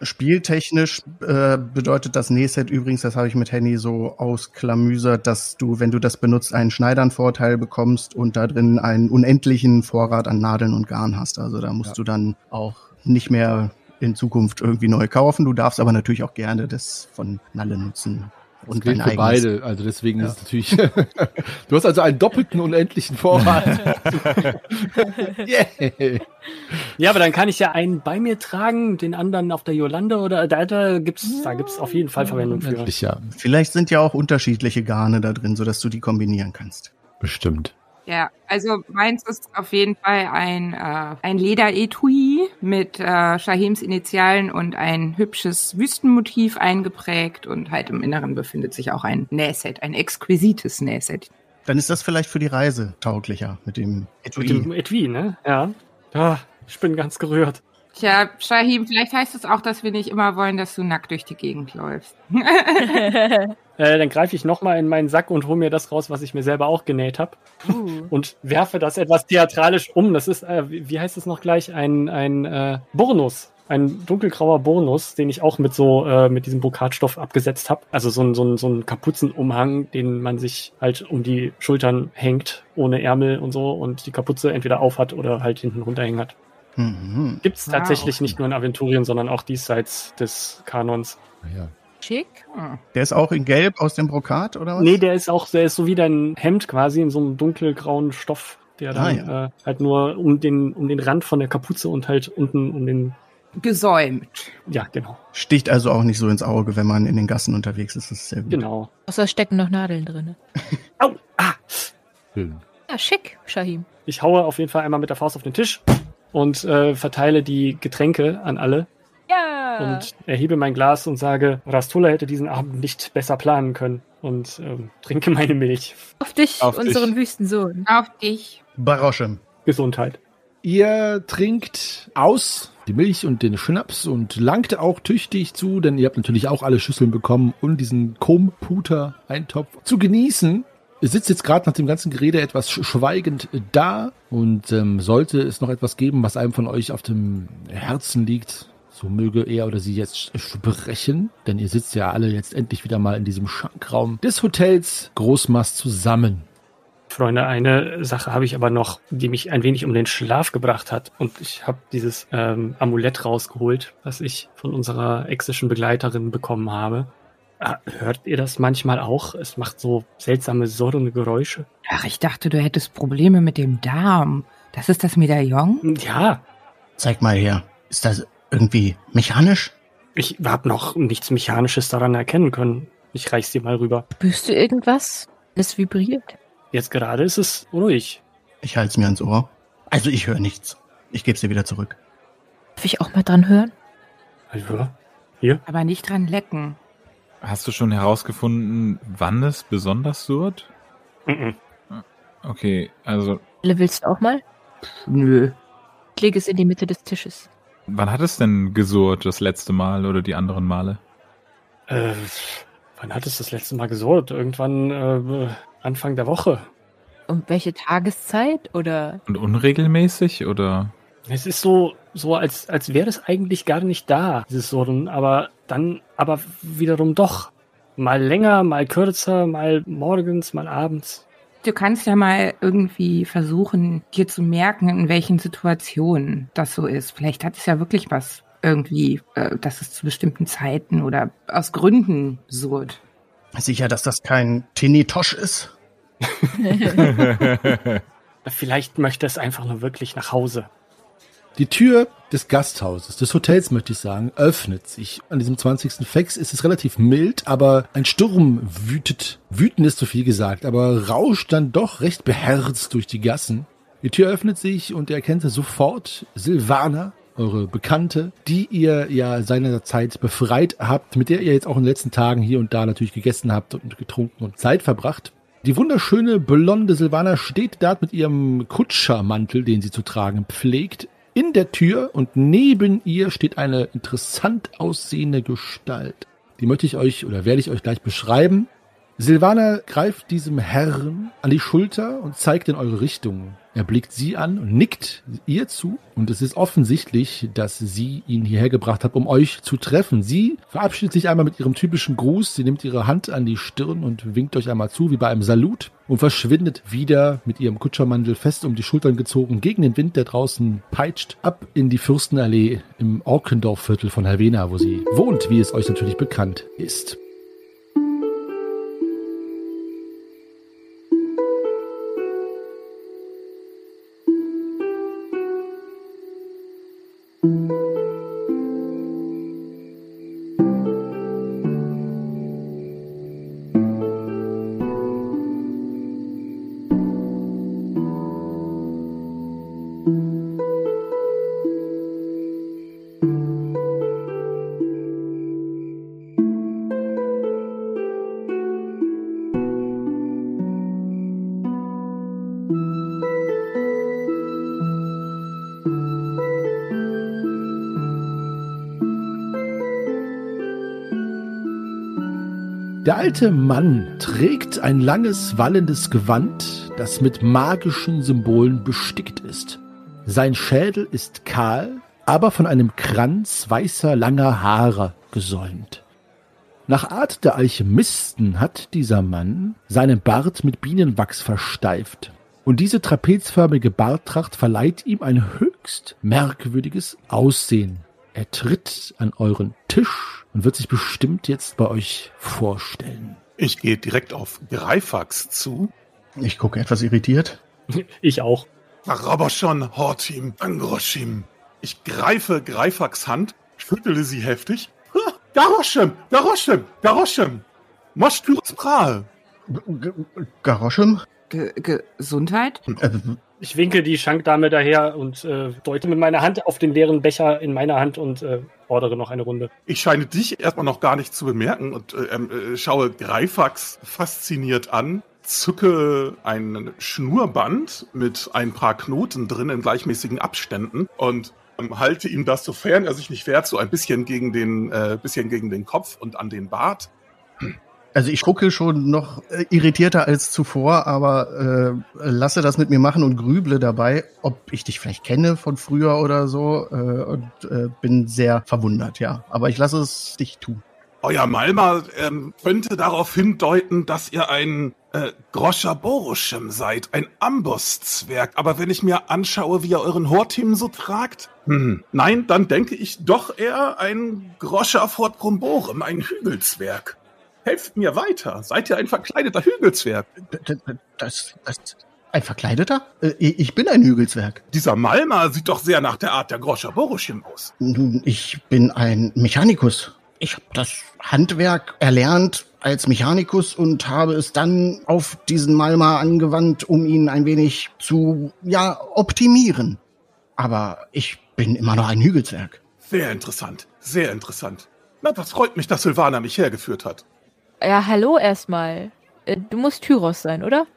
Speaker 4: Spieltechnisch äh, bedeutet das Nähset übrigens, das habe ich mit Henny so ausklamüsert, dass du, wenn du das benutzt, einen Schneidernvorteil bekommst und da drin einen unendlichen Vorrat an Nadeln und Garn hast. Also da musst
Speaker 7: Ja.
Speaker 4: du dann auch nicht mehr in Zukunft irgendwie neu kaufen. Du darfst aber natürlich auch gerne das von Nalle nutzen. Und
Speaker 7: gilt
Speaker 4: dein
Speaker 7: für beide. Also deswegen ist es natürlich. du hast also einen doppelten unendlichen Vorrat. yeah.
Speaker 6: Ja, aber dann kann ich ja einen bei mir tragen, den anderen auf der Jolande oder da, da gibt's, da gibt's auf jeden Fall Verwendung für.
Speaker 7: Ja.
Speaker 4: Vielleicht sind ja auch unterschiedliche Garne da drin, sodass du die kombinieren kannst.
Speaker 7: Bestimmt.
Speaker 3: Ja, also meins ist auf jeden Fall ein, äh, ein Lederetui mit äh, Shahims Initialen und ein hübsches Wüstenmotiv eingeprägt und halt im Inneren befindet sich auch ein Nähset, ein exquisites Nähset.
Speaker 4: Dann ist das vielleicht für die Reise tauglicher mit dem
Speaker 6: Mit
Speaker 4: Etui.
Speaker 6: dem Etui, ne? Ja. Ja, ich bin ganz gerührt.
Speaker 3: Tja, Shahim, vielleicht heißt es auch, dass wir nicht immer wollen, dass du nackt durch die Gegend läufst.
Speaker 6: Äh, dann greife ich nochmal in meinen Sack und hole mir das raus, was ich mir selber auch genäht habe. Und werfe das etwas theatralisch um. Das ist, äh, wie wie heißt es noch gleich? Ein, ein äh, Burnus. Ein dunkelgrauer Burnus, den ich auch mit so, äh, mit diesem Brokatstoff abgesetzt habe. Also so ein, so, ein, so ein Kapuzenumhang, den man sich halt um die Schultern hängt, ohne Ärmel und so und die Kapuze entweder aufhat oder halt hinten runterhängen hat.
Speaker 4: Mhm.
Speaker 6: Gibt es
Speaker 3: Wow.
Speaker 6: tatsächlich nicht nur in Aventurien, sondern auch diesseits des Kanons.
Speaker 7: Ja.
Speaker 5: Schick.
Speaker 4: Der ist auch in Gelb aus dem Brokat, oder was?
Speaker 6: Nee, der ist auch, der ist so wie dein Hemd quasi in so einem dunkelgrauen Stoff, der dann
Speaker 4: Ah,
Speaker 6: äh, halt nur um den, um den Rand von der Kapuze und halt unten um den,
Speaker 3: Gesäumt.
Speaker 6: ja, genau,
Speaker 4: Sticht also auch nicht so ins Auge, wenn man in den Gassen unterwegs ist. Das ist sehr gut.
Speaker 6: genau.
Speaker 5: Außer stecken noch Nadeln drin.
Speaker 6: Au, ah!
Speaker 7: Schön.
Speaker 5: Ja, schick, Shahim.
Speaker 6: Ich haue auf jeden Fall einmal mit der Faust auf den Tisch und äh, verteile die Getränke an alle
Speaker 5: Ja.
Speaker 6: und erhebe mein Glas und sage, Rastula hätte diesen Abend nicht besser planen können und ähm, trinke meine Milch.
Speaker 5: auf dich,
Speaker 2: auf
Speaker 5: unseren
Speaker 2: dich.
Speaker 5: Wüstensohn.
Speaker 3: Auf dich.
Speaker 4: Baroschem.
Speaker 6: Gesundheit.
Speaker 7: Ihr trinkt aus die Milch und den Schnaps und langt auch tüchtig zu, denn ihr habt natürlich auch alle Schüsseln bekommen, um diesen Komputer-Eintopf zu genießen. Sitzt jetzt gerade nach dem ganzen Gerede etwas sch- schweigend da und ähm, sollte es noch etwas geben, was einem von euch auf dem Herzen liegt, so möge er oder sie jetzt sprechen, denn ihr sitzt ja alle jetzt endlich wieder mal in diesem Schankraum des Hotels Großmast zusammen.
Speaker 6: Freunde, eine Sache habe ich aber noch, die mich ein wenig um den Schlaf gebracht hat. Und ich habe dieses ähm, Amulett rausgeholt, was ich von unserer exischen Begleiterin bekommen habe. Ah, Hört ihr das manchmal auch? Es macht so seltsame, surrende Geräusche.
Speaker 3: Ach, ich dachte, du hättest Probleme mit dem Darm. Das ist das Medaillon?
Speaker 6: Ja,
Speaker 4: Zeig mal her. Ist das irgendwie mechanisch?
Speaker 6: ich habe noch nichts Mechanisches daran erkennen können. Ich reich's dir mal rüber.
Speaker 5: Spürst du irgendwas? Es vibriert.
Speaker 6: Jetzt gerade ist es ruhig.
Speaker 4: Ich halte es mir ans Ohr. Also ich höre nichts. Ich gebe sie wieder zurück.
Speaker 5: Darf ich auch mal dran hören?
Speaker 6: Ja. Hier?
Speaker 3: Aber nicht dran lecken.
Speaker 2: Hast du schon herausgefunden, wann es besonders surrt?
Speaker 6: Mhm.
Speaker 2: Okay,
Speaker 5: alsoElle, willst du auch mal?
Speaker 3: Nö.
Speaker 5: Ich lege es in die Mitte des Tisches.
Speaker 2: wann hat es denn gesurrt das letzte Mal oder die anderen Male?
Speaker 6: Äh, wann hat es das letzte Mal gesurrt? Irgendwann äh, Anfang der Woche.
Speaker 5: Um welche Tageszeit? Oder
Speaker 2: Und unregelmäßig oder?
Speaker 6: Es ist so, so als, als wäre es eigentlich gar nicht da, dieses Surren, aber dann, aber wiederum doch. Mal länger, mal kürzer, mal morgens, mal abends.
Speaker 3: Du kannst ja mal irgendwie versuchen, dir zu merken, in welchen Situationen das so ist. Vielleicht hat es ja wirklich was irgendwie, äh, dass es zu bestimmten Zeiten oder aus Gründen surrt.
Speaker 4: Sicher, dass das kein Tinitosch ist?
Speaker 6: Vielleicht möchte es einfach nur wirklich nach Hause.
Speaker 1: Die Tür des Gasthauses, des Hotels möchte ich sagen, öffnet sich. An diesem 20. Fex ist es relativ mild, aber ein Sturm wütet. Wüten ist zu viel gesagt, aber rauscht dann doch recht beherzt durch die Gassen. Die Tür öffnet sich und ihr erkennt sofort Silvana, eure Bekannte, die ihr ja seinerzeit befreit habt, mit der ihr jetzt auch in den letzten Tagen hier und da natürlich gegessen habt und getrunken und Zeit verbracht. Die wunderschöne blonde Silvana steht dort mit ihrem Kutschermantel, den sie zu tragen pflegt, in der Tür und neben ihr steht eine interessant aussehende Gestalt. Die möchte ich euch oder werde ich euch gleich beschreiben. Silvana greift diesem Herrn an die Schulter und zeigt in eure Richtung. Er blickt sie an und nickt ihr zu und es ist offensichtlich, dass sie ihn hierher gebracht hat, um euch zu treffen. Sie verabschiedet sich einmal mit ihrem typischen Gruß, sie nimmt ihre Hand an die Stirn und winkt euch einmal zu, wie bei einem Salut und verschwindet wieder mit ihrem Kutschermandel fest um die Schultern gezogen gegen den Wind, der draußen peitscht, ab in die Fürstenallee im Orkendorfviertel von Havena, wo sie wohnt, wie es euch natürlich bekannt ist. Alte Mann trägt ein langes, wallendes Gewand, das mit magischen Symbolen bestickt ist. Sein Schädel ist kahl, aber von einem Kranz weißer, langer Haare gesäumt. Nach Art der Alchemisten hat dieser Mann seinen Bart mit Bienenwachs versteift. Und diese trapezförmige Barttracht verleiht ihm ein höchst merkwürdiges Aussehen. Er tritt an euren Tisch und wird sich bestimmt jetzt bei euch vorstellen.
Speaker 8: Ich gehe direkt auf Greifax zu.
Speaker 4: Ich gucke etwas irritiert.
Speaker 6: Ich auch.
Speaker 8: Raboshon, Hortim, Angroshim. Ich greife Greifax Hand, schüttele sie heftig. Ha, Garoshem, Garoshem, Garoshem. Moschpyrus Prahl.
Speaker 4: Garoschem?
Speaker 3: Ge Gesundheit?
Speaker 4: Äh,
Speaker 6: Ich winke die Schankdame daher und äh, deute mit meiner Hand auf den leeren Becher in meiner Hand und äh, fordere noch eine Runde.
Speaker 8: Ich scheine dich erstmal noch gar nicht zu bemerken und äh, ähm, äh, schaue Greifax fasziniert an, zücke ein Schnurrband mit ein paar Knoten drin in gleichmäßigen Abständen und ähm, halte ihm das, sofern er sich nicht wehrt, so ein bisschen gegen den, äh, bisschen gegen den Kopf und an den Bart.
Speaker 4: Also ich gucke schon noch äh, irritierter als zuvor, aber äh, lasse das mit mir machen und grüble dabei, ob ich dich vielleicht kenne von früher oder so äh, und äh, bin sehr verwundert, ja. Aber ich lasse es dich tun.
Speaker 8: Euer Malma ähm, könnte darauf hindeuten, dass ihr ein äh, Groscher Boruschem seid, ein Ambosszwerg. Aber wenn ich mir anschaue, wie ihr euren Hortim so tragt, hm, nein, dann denke ich doch eher ein Groscher Fort Bromborem, ein Hügelzwerg. Helft mir weiter. Seid ihr ein verkleideter Hügelzwerg?
Speaker 4: Das, das, ein Verkleideter? Äh, ich bin ein Hügelzwerg.
Speaker 8: Dieser Malma sieht doch sehr nach der Art der Groscher Boruschem aus.
Speaker 4: Nun, ich bin ein Mechanikus. Ich habe das Handwerk erlernt als Mechanikus und habe es dann auf diesen Malma angewandt, um ihn ein wenig zu, ja, optimieren. aber ich bin immer noch ein Hügelzwerg.
Speaker 8: Sehr interessant, sehr interessant. Na, das freut mich, dass Silvana mich hergeführt hat.
Speaker 5: Ja, hallo erstmal. Äh, Du musst Tyros sein, oder?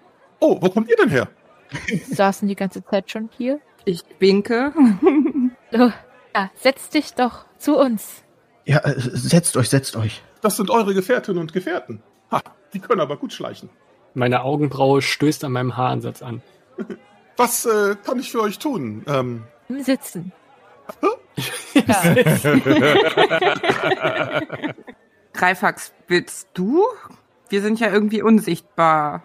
Speaker 8: Oh, wo kommt ihr denn her?
Speaker 5: Saßen die ganze Zeit schon hier?
Speaker 3: Ich winke.
Speaker 5: So, ja, setz dich doch zu uns.
Speaker 4: Ja, äh, setzt euch, setzt euch.
Speaker 8: Das sind eure Gefährtinnen und Gefährten. Ha, die können aber gut schleichen.
Speaker 6: Meine Augenbraue stößt an meinem Haaransatz an.
Speaker 8: Was äh, kann ich für euch tun? Ähm,
Speaker 5: Im Sitzen.
Speaker 3: Greifax, willst du? Wir sind ja irgendwie unsichtbar.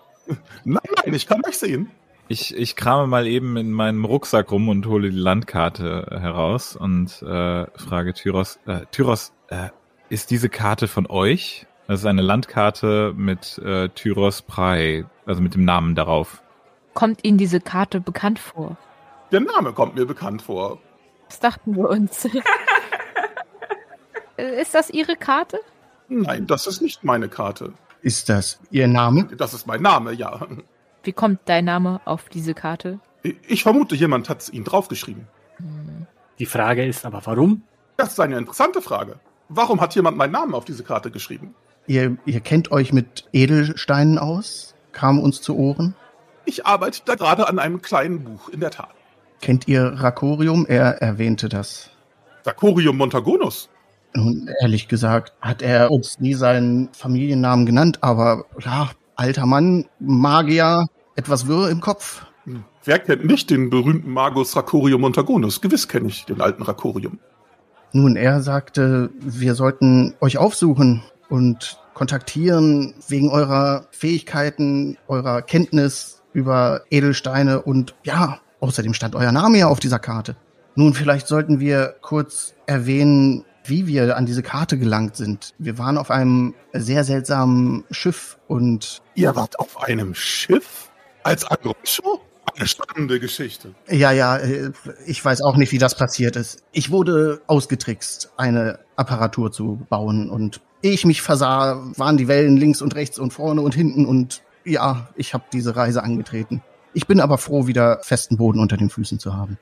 Speaker 8: nein, nein, ich kann euch sehen.
Speaker 2: Ich, ich krame mal eben in meinem Rucksack rum und hole die Landkarte heraus und äh, frage Tyros, äh, Tyros, äh, ist diese Karte von euch? Das ist eine Landkarte mit äh, Tyros Prey, also mit dem Namen darauf.
Speaker 5: Kommt Ihnen diese Karte bekannt vor?
Speaker 8: Der Name kommt mir bekannt vor.
Speaker 5: Das dachten wir uns. Ist das Ihre Karte?
Speaker 8: Nein, das ist nicht meine Karte.
Speaker 4: Ist das Ihr Name?
Speaker 8: Das ist mein Name, ja.
Speaker 5: Wie kommt dein Name auf diese Karte?
Speaker 8: Ich vermute, jemand hat ihn draufgeschrieben.
Speaker 6: Die Frage ist aber, warum?
Speaker 8: Das ist eine interessante Frage. Warum hat jemand meinen Namen auf diese Karte geschrieben?
Speaker 4: Ihr, ihr kennt euch mit Edelsteinen aus? Kam uns zu Ohren.
Speaker 8: Ich arbeite da gerade an einem kleinen Buch, in der Tat.
Speaker 4: Kennt ihr Rakorium? Er erwähnte das.
Speaker 8: Sacorium Montagonus.
Speaker 4: Nun, ehrlich gesagt, hat er uns nie seinen Familiennamen genannt, aber ja, alter Mann, Magier, etwas Wirr im Kopf.
Speaker 8: Hm. Wer kennt nicht den berühmten Magus Racorium Montagonus? Gewiss kenne ich den alten Racorium.
Speaker 4: Nun, er sagte, wir sollten euch aufsuchen und kontaktieren wegen eurer Fähigkeiten, eurer Kenntnis über Edelsteine und ja, außerdem stand euer Name ja auf dieser Karte. Nun, vielleicht sollten wir kurz erwähnen, wie wir an diese Karte gelangt sind. Wir waren auf einem sehr seltsamen Schiff und
Speaker 8: Ihr wart auf einem Schiff? Als Agrocho? Eine spannende Geschichte.
Speaker 4: ja, ja, äh, ich weiß auch nicht, wie das passiert ist. Ich wurde ausgetrickst, eine Apparatur zu bauen und ehe ich mich versah, waren die Wellen links und rechts und vorne und hinten und ja, ich habe diese Reise angetreten. Ich bin aber froh, wieder festen Boden unter den Füßen zu haben.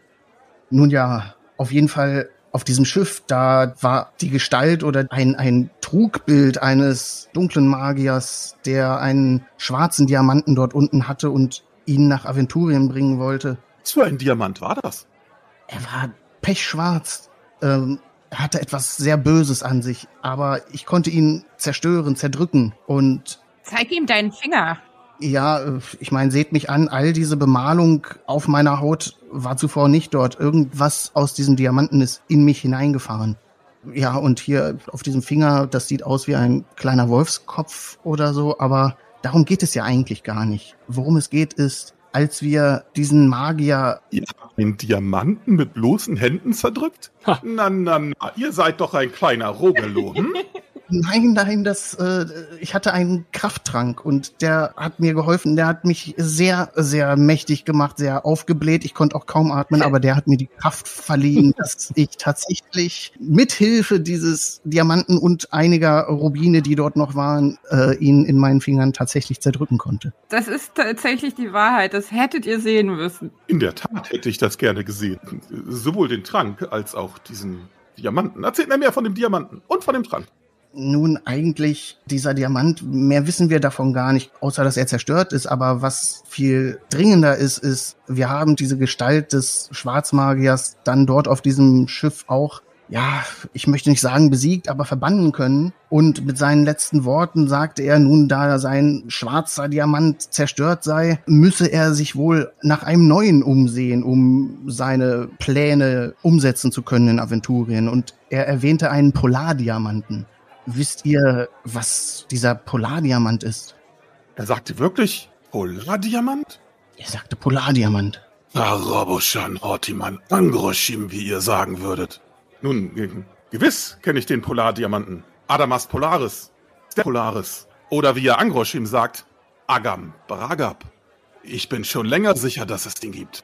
Speaker 4: Nun ja, auf jeden Fall auf diesem Schiff, da war die Gestalt oder ein, ein Trugbild eines dunklen Magiers, der einen schwarzen Diamanten dort unten hatte und ihn nach Aventurien bringen wollte.
Speaker 8: Was für ein Diamant war das?
Speaker 4: Er war pechschwarz. Ähm, er hatte etwas sehr Böses an sich, aber ich konnte ihn zerstören, zerdrücken. Und
Speaker 3: Zeig ihm deinen Finger.
Speaker 4: Ja, ich meine, seht mich an, all diese Bemalung auf meiner Haut war zuvor nicht dort. Irgendwas aus diesem Diamanten ist in mich hineingefahren. Ja, und hier auf diesem Finger, das sieht aus wie ein kleiner Wolfskopf oder so, aber darum geht es ja eigentlich gar nicht. Worum es geht ist, als wir diesen Magier
Speaker 8: Ihr habt den Diamanten mit bloßen Händen zerdrückt?
Speaker 6: Ha.
Speaker 8: Na, na, na, ihr seid doch ein kleiner Rogelo, hm?
Speaker 4: Nein, nein, das, äh, ich hatte einen Krafttrank und der hat mir geholfen. Der hat mich sehr, sehr mächtig gemacht, sehr aufgebläht. Ich konnte auch kaum atmen, aber der hat mir die Kraft verliehen, dass ich tatsächlich mithilfe dieses Diamanten und einiger Rubine, die dort noch waren, äh, ihn in meinen Fingern tatsächlich zerdrücken konnte.
Speaker 3: Das ist tatsächlich die Wahrheit. Das hättet ihr sehen müssen.
Speaker 8: In der Tat hätte ich das gerne gesehen. Sowohl den Trank als auch diesen Diamanten. Erzählt mir mehr von dem Diamanten und von dem Trank.
Speaker 4: Nun, eigentlich dieser Diamant, mehr wissen wir davon gar nicht, außer dass er zerstört ist. Aber was viel dringender ist, ist, wir haben diese Gestalt des Schwarzmagiers dann dort auf diesem Schiff auch, ja, ich möchte nicht sagen besiegt, aber verbannen können. Und mit seinen letzten Worten sagte er nun, da sein schwarzer Diamant zerstört sei, müsse er sich wohl nach einem neuen umsehen, um seine Pläne umsetzen zu können in Aventurien. Und er erwähnte einen Polardiamanten. Wisst ihr, was dieser Polardiamant ist?
Speaker 8: Er sagte wirklich Polardiamant?
Speaker 4: Er sagte Polardiamant.
Speaker 8: Aroboshan Hortiman Angroshim, wie ihr sagen würdet. Nun, ge- gewiss kenne ich den Polardiamanten. Adamas Polaris. Der Polaris. Oder wie ihr Angroshim sagt, Agam Bragab. Ich bin schon länger sicher, dass es den gibt.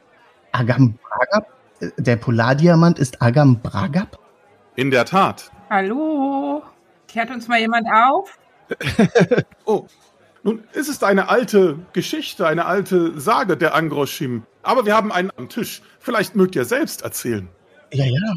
Speaker 4: Agam Bragab? Äh, Der Polardiamant ist Agam Bragab?
Speaker 8: In der Tat.
Speaker 3: Hallo? Klärt uns mal jemand auf?
Speaker 8: Oh, Nun, es ist eine alte Geschichte, eine alte Sage der Angroschim. Aber wir haben einen am Tisch. Vielleicht mögt ihr selbst erzählen.
Speaker 4: Ja, ja.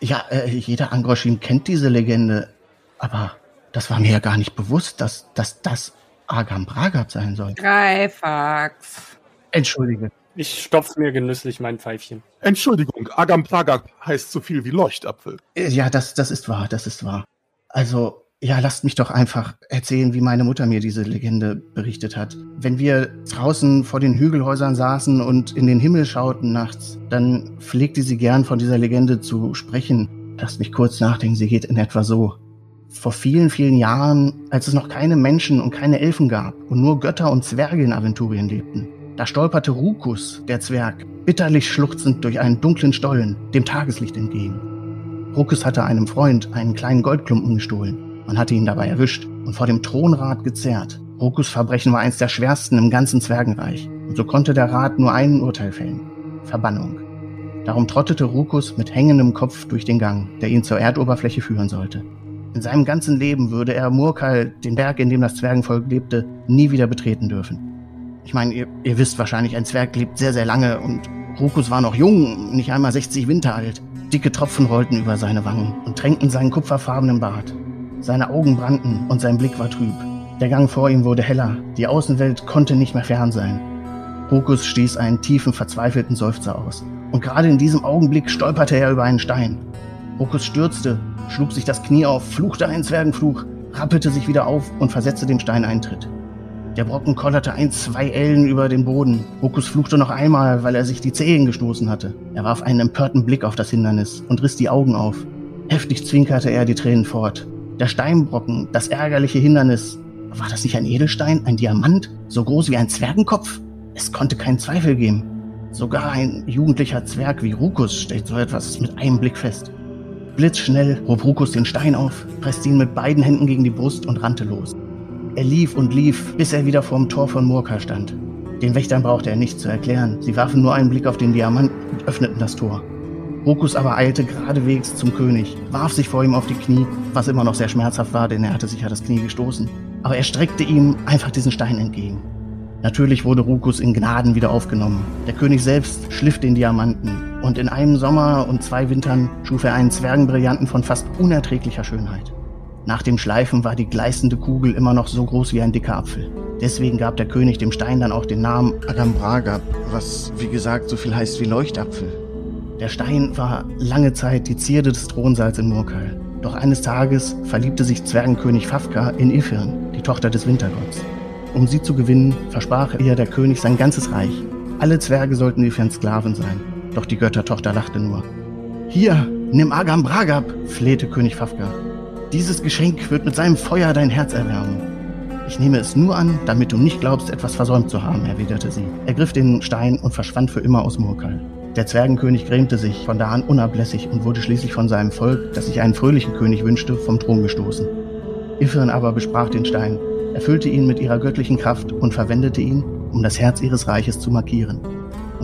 Speaker 4: Ja, äh, jeder Angroschim kennt diese Legende. Aber das war mir ja gar nicht bewusst, dass, dass das Agam Bragab sein soll.
Speaker 3: Greifax.
Speaker 4: Entschuldige.
Speaker 6: Ich stopf mir genüsslich mein Pfeifchen.
Speaker 8: Entschuldigung, Agam Pragak heißt so viel wie Leuchtapfel.
Speaker 4: Äh, Ja, das, das ist wahr, das ist wahr. Also, ja, lasst mich doch einfach erzählen, wie meine Mutter mir diese Legende berichtet hat. Wenn wir draußen vor den Hügelhäusern saßen und in den Himmel schauten nachts, dann pflegte sie gern von dieser Legende zu sprechen. Lasst mich kurz nachdenken, sie geht in etwa so. Vor vielen, vielen Jahren, als es noch keine Menschen und keine Elfen gab und nur Götter und Zwerge in Aventurien lebten, da stolperte Rukus, der Zwerg, bitterlich schluchzend durch einen dunklen Stollen, dem Tageslicht entgegen. Rukus hatte einem Freund einen kleinen Goldklumpen gestohlen. Man hatte ihn dabei erwischt und vor dem Thronrat gezerrt. Rukus Verbrechen war eins der schwersten im ganzen Zwergenreich. Und so konnte der Rat nur ein Urteil fällen. Verbannung. Darum trottete Rukus mit hängendem Kopf durch den Gang, der ihn zur Erdoberfläche führen sollte. In seinem ganzen Leben würde er Murkal, den Berg, in dem das Zwergenvolk lebte, nie wieder betreten dürfen. Ich meine, ihr, ihr wisst wahrscheinlich, ein Zwerg lebt sehr, sehr lange und Rukus war noch jung, nicht einmal 60 Winter alt. Dicke Tropfen rollten über seine Wangen und tränkten seinen kupferfarbenen Bart. Seine Augen brannten und sein Blick war trüb. Der Gang vor ihm wurde heller, die Außenwelt konnte nicht mehr fern sein. Rukus stieß einen tiefen, verzweifelten Seufzer aus. Und gerade in diesem Augenblick stolperte er über einen Stein. Rukus stürzte, schlug sich das Knie auf, fluchte einen Zwergenfluch, rappelte sich wieder auf und versetzte dem Stein einen. Der Brocken kollerte ein, zwei Ellen über den Boden. Rukus fluchte noch einmal, weil er sich die Zehen gestoßen hatte. Er warf einen empörten Blick auf das Hindernis und riss die Augen auf. Heftig zwinkerte er die Tränen fort. Der Steinbrocken, das ärgerliche Hindernis. War das nicht ein Edelstein, ein Diamant, so groß wie ein Zwergenkopf? Es konnte keinen Zweifel geben. Sogar ein jugendlicher Zwerg wie Rukus stellt so etwas mit einem Blick fest. Blitzschnell hob Rukus den Stein auf, presste ihn mit beiden Händen gegen die Brust und rannte los. Er lief und lief, bis er wieder vorm Tor von Murka stand. Den Wächtern brauchte er nichts zu erklären. Sie warfen nur einen Blick auf den Diamant und öffneten das Tor. Rukus aber eilte geradewegs zum König, warf sich vor ihm auf die Knie, was immer noch sehr schmerzhaft war, denn er hatte sich ja das Knie gestoßen. Aber er streckte ihm einfach diesen Stein entgegen. Natürlich wurde Rukus in Gnaden wieder aufgenommen. Der König selbst schliff den Diamanten und in einem Sommer und zwei Wintern schuf er einen Zwergenbrillanten von fast unerträglicher Schönheit. Nach dem Schleifen war die gleißende Kugel immer noch so groß wie ein dicker Apfel. Deswegen gab der König dem Stein dann auch den Namen Agambragab, was wie gesagt so viel heißt wie Leuchtapfel. Der Stein war lange Zeit die Zierde des Thronsaals in Murkal. Doch eines Tages verliebte sich Zwergenkönig Fafka in Ifirn, die Tochter des Wintergotts. Um sie zu gewinnen, versprach ihr der König sein ganzes Reich. Alle Zwerge sollten Ifirns Sklaven sein. Doch die Göttertochter lachte nur. Hier, nimm Agambragab, flehte König Fafka. Dieses Geschenk wird mit seinem Feuer dein Herz erwärmen. Ich nehme es nur an, damit du nicht glaubst, etwas versäumt zu haben, erwiderte sie. Er griff den Stein und verschwand für immer aus Murkal. Der Zwergenkönig grämte sich von da an unablässig und wurde schließlich von seinem Volk, das sich einen fröhlichen König wünschte, vom Thron gestoßen. Ifrin aber besprach den Stein, erfüllte ihn mit ihrer göttlichen Kraft und verwendete ihn, um das Herz ihres Reiches zu markieren.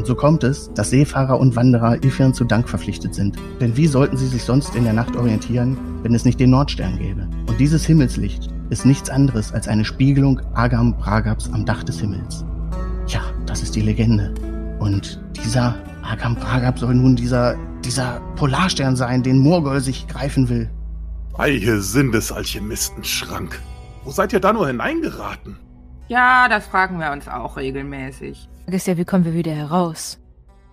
Speaker 4: Und so kommt es, dass Seefahrer und Wanderer Ifirn zu Dank verpflichtet sind. Denn wie sollten sie sich sonst in der Nacht orientieren, wenn es nicht den Nordstern gäbe? Und dieses Himmelslicht ist nichts anderes als eine Spiegelung Agam Bragabs am Dach des Himmels. Ja, das ist die Legende. Und dieser Agam Bragab soll nun dieser, dieser Polarstern sein, den Morgol sich greifen will.
Speaker 8: Eiche Sindesalchemistenschrank. Wo seid ihr da nur hineingeraten?
Speaker 3: Ja, das fragen wir uns auch regelmäßig.
Speaker 5: Frage ist ja, wie kommen wir wieder heraus?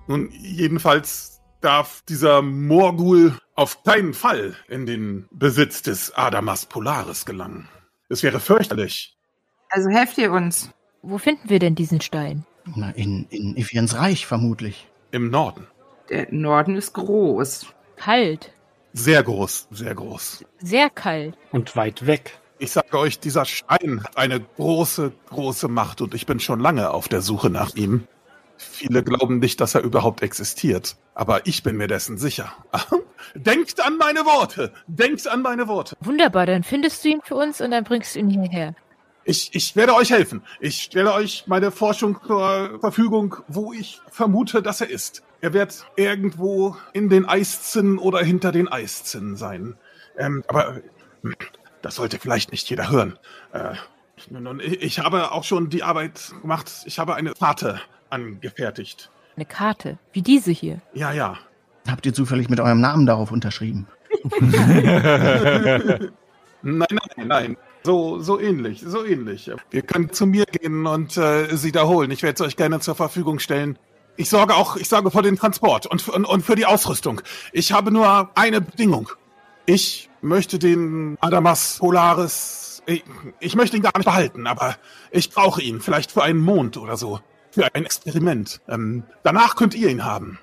Speaker 8: Nun, jedenfalls darf dieser Morgul auf keinen Fall in den Besitz des Adamas Polaris gelangen. Es wäre fürchterlich.
Speaker 3: Also helft ihr uns.
Speaker 5: Wo finden wir denn diesen Stein?
Speaker 4: Na, in, in Ifirns Reich vermutlich.
Speaker 8: Im Norden.
Speaker 3: Der Norden ist groß.
Speaker 5: Kalt.
Speaker 8: Sehr groß, sehr groß.
Speaker 5: Sehr kalt.
Speaker 6: Und weit weg.
Speaker 8: Ich sage euch, dieser Stein hat eine große, große Macht und ich bin schon lange auf der Suche nach ihm. Viele glauben nicht, dass er überhaupt existiert, aber ich bin mir dessen sicher. Denkt an meine Worte! Denkt an meine Worte!
Speaker 5: Wunderbar, dann findest du ihn für uns und dann bringst du ihn hierher.
Speaker 8: Ich, ich werde euch helfen. Ich stelle euch meine Forschung zur Verfügung, wo ich vermute, dass er ist. Er wird irgendwo in den Eiszinnen oder hinter den Eiszinnen sein. Ähm, aber das sollte vielleicht nicht jeder hören. Äh, Nun, nun, ich ich habe auch schon die Arbeit gemacht. Ich habe eine Karte angefertigt.
Speaker 5: Eine Karte, wie diese hier.
Speaker 8: Ja, ja.
Speaker 4: Habt ihr zufällig mit eurem Namen darauf unterschrieben?
Speaker 8: Nein, nein, nein. So, so ähnlich, so ähnlich. Wir können zu mir gehen und äh, sie da holen. Ich werde es euch gerne zur Verfügung stellen. Ich sorge auch, ich sorge für den Transport und, und, und für die Ausrüstung. Ich habe nur eine Bedingung. Ich möchte den Adamas Polaris. Ich, ich möchte ihn gar nicht behalten, aber ich brauche ihn. Vielleicht für einen Mond oder so. Für ein Experiment. Ähm, danach könnt ihr ihn haben.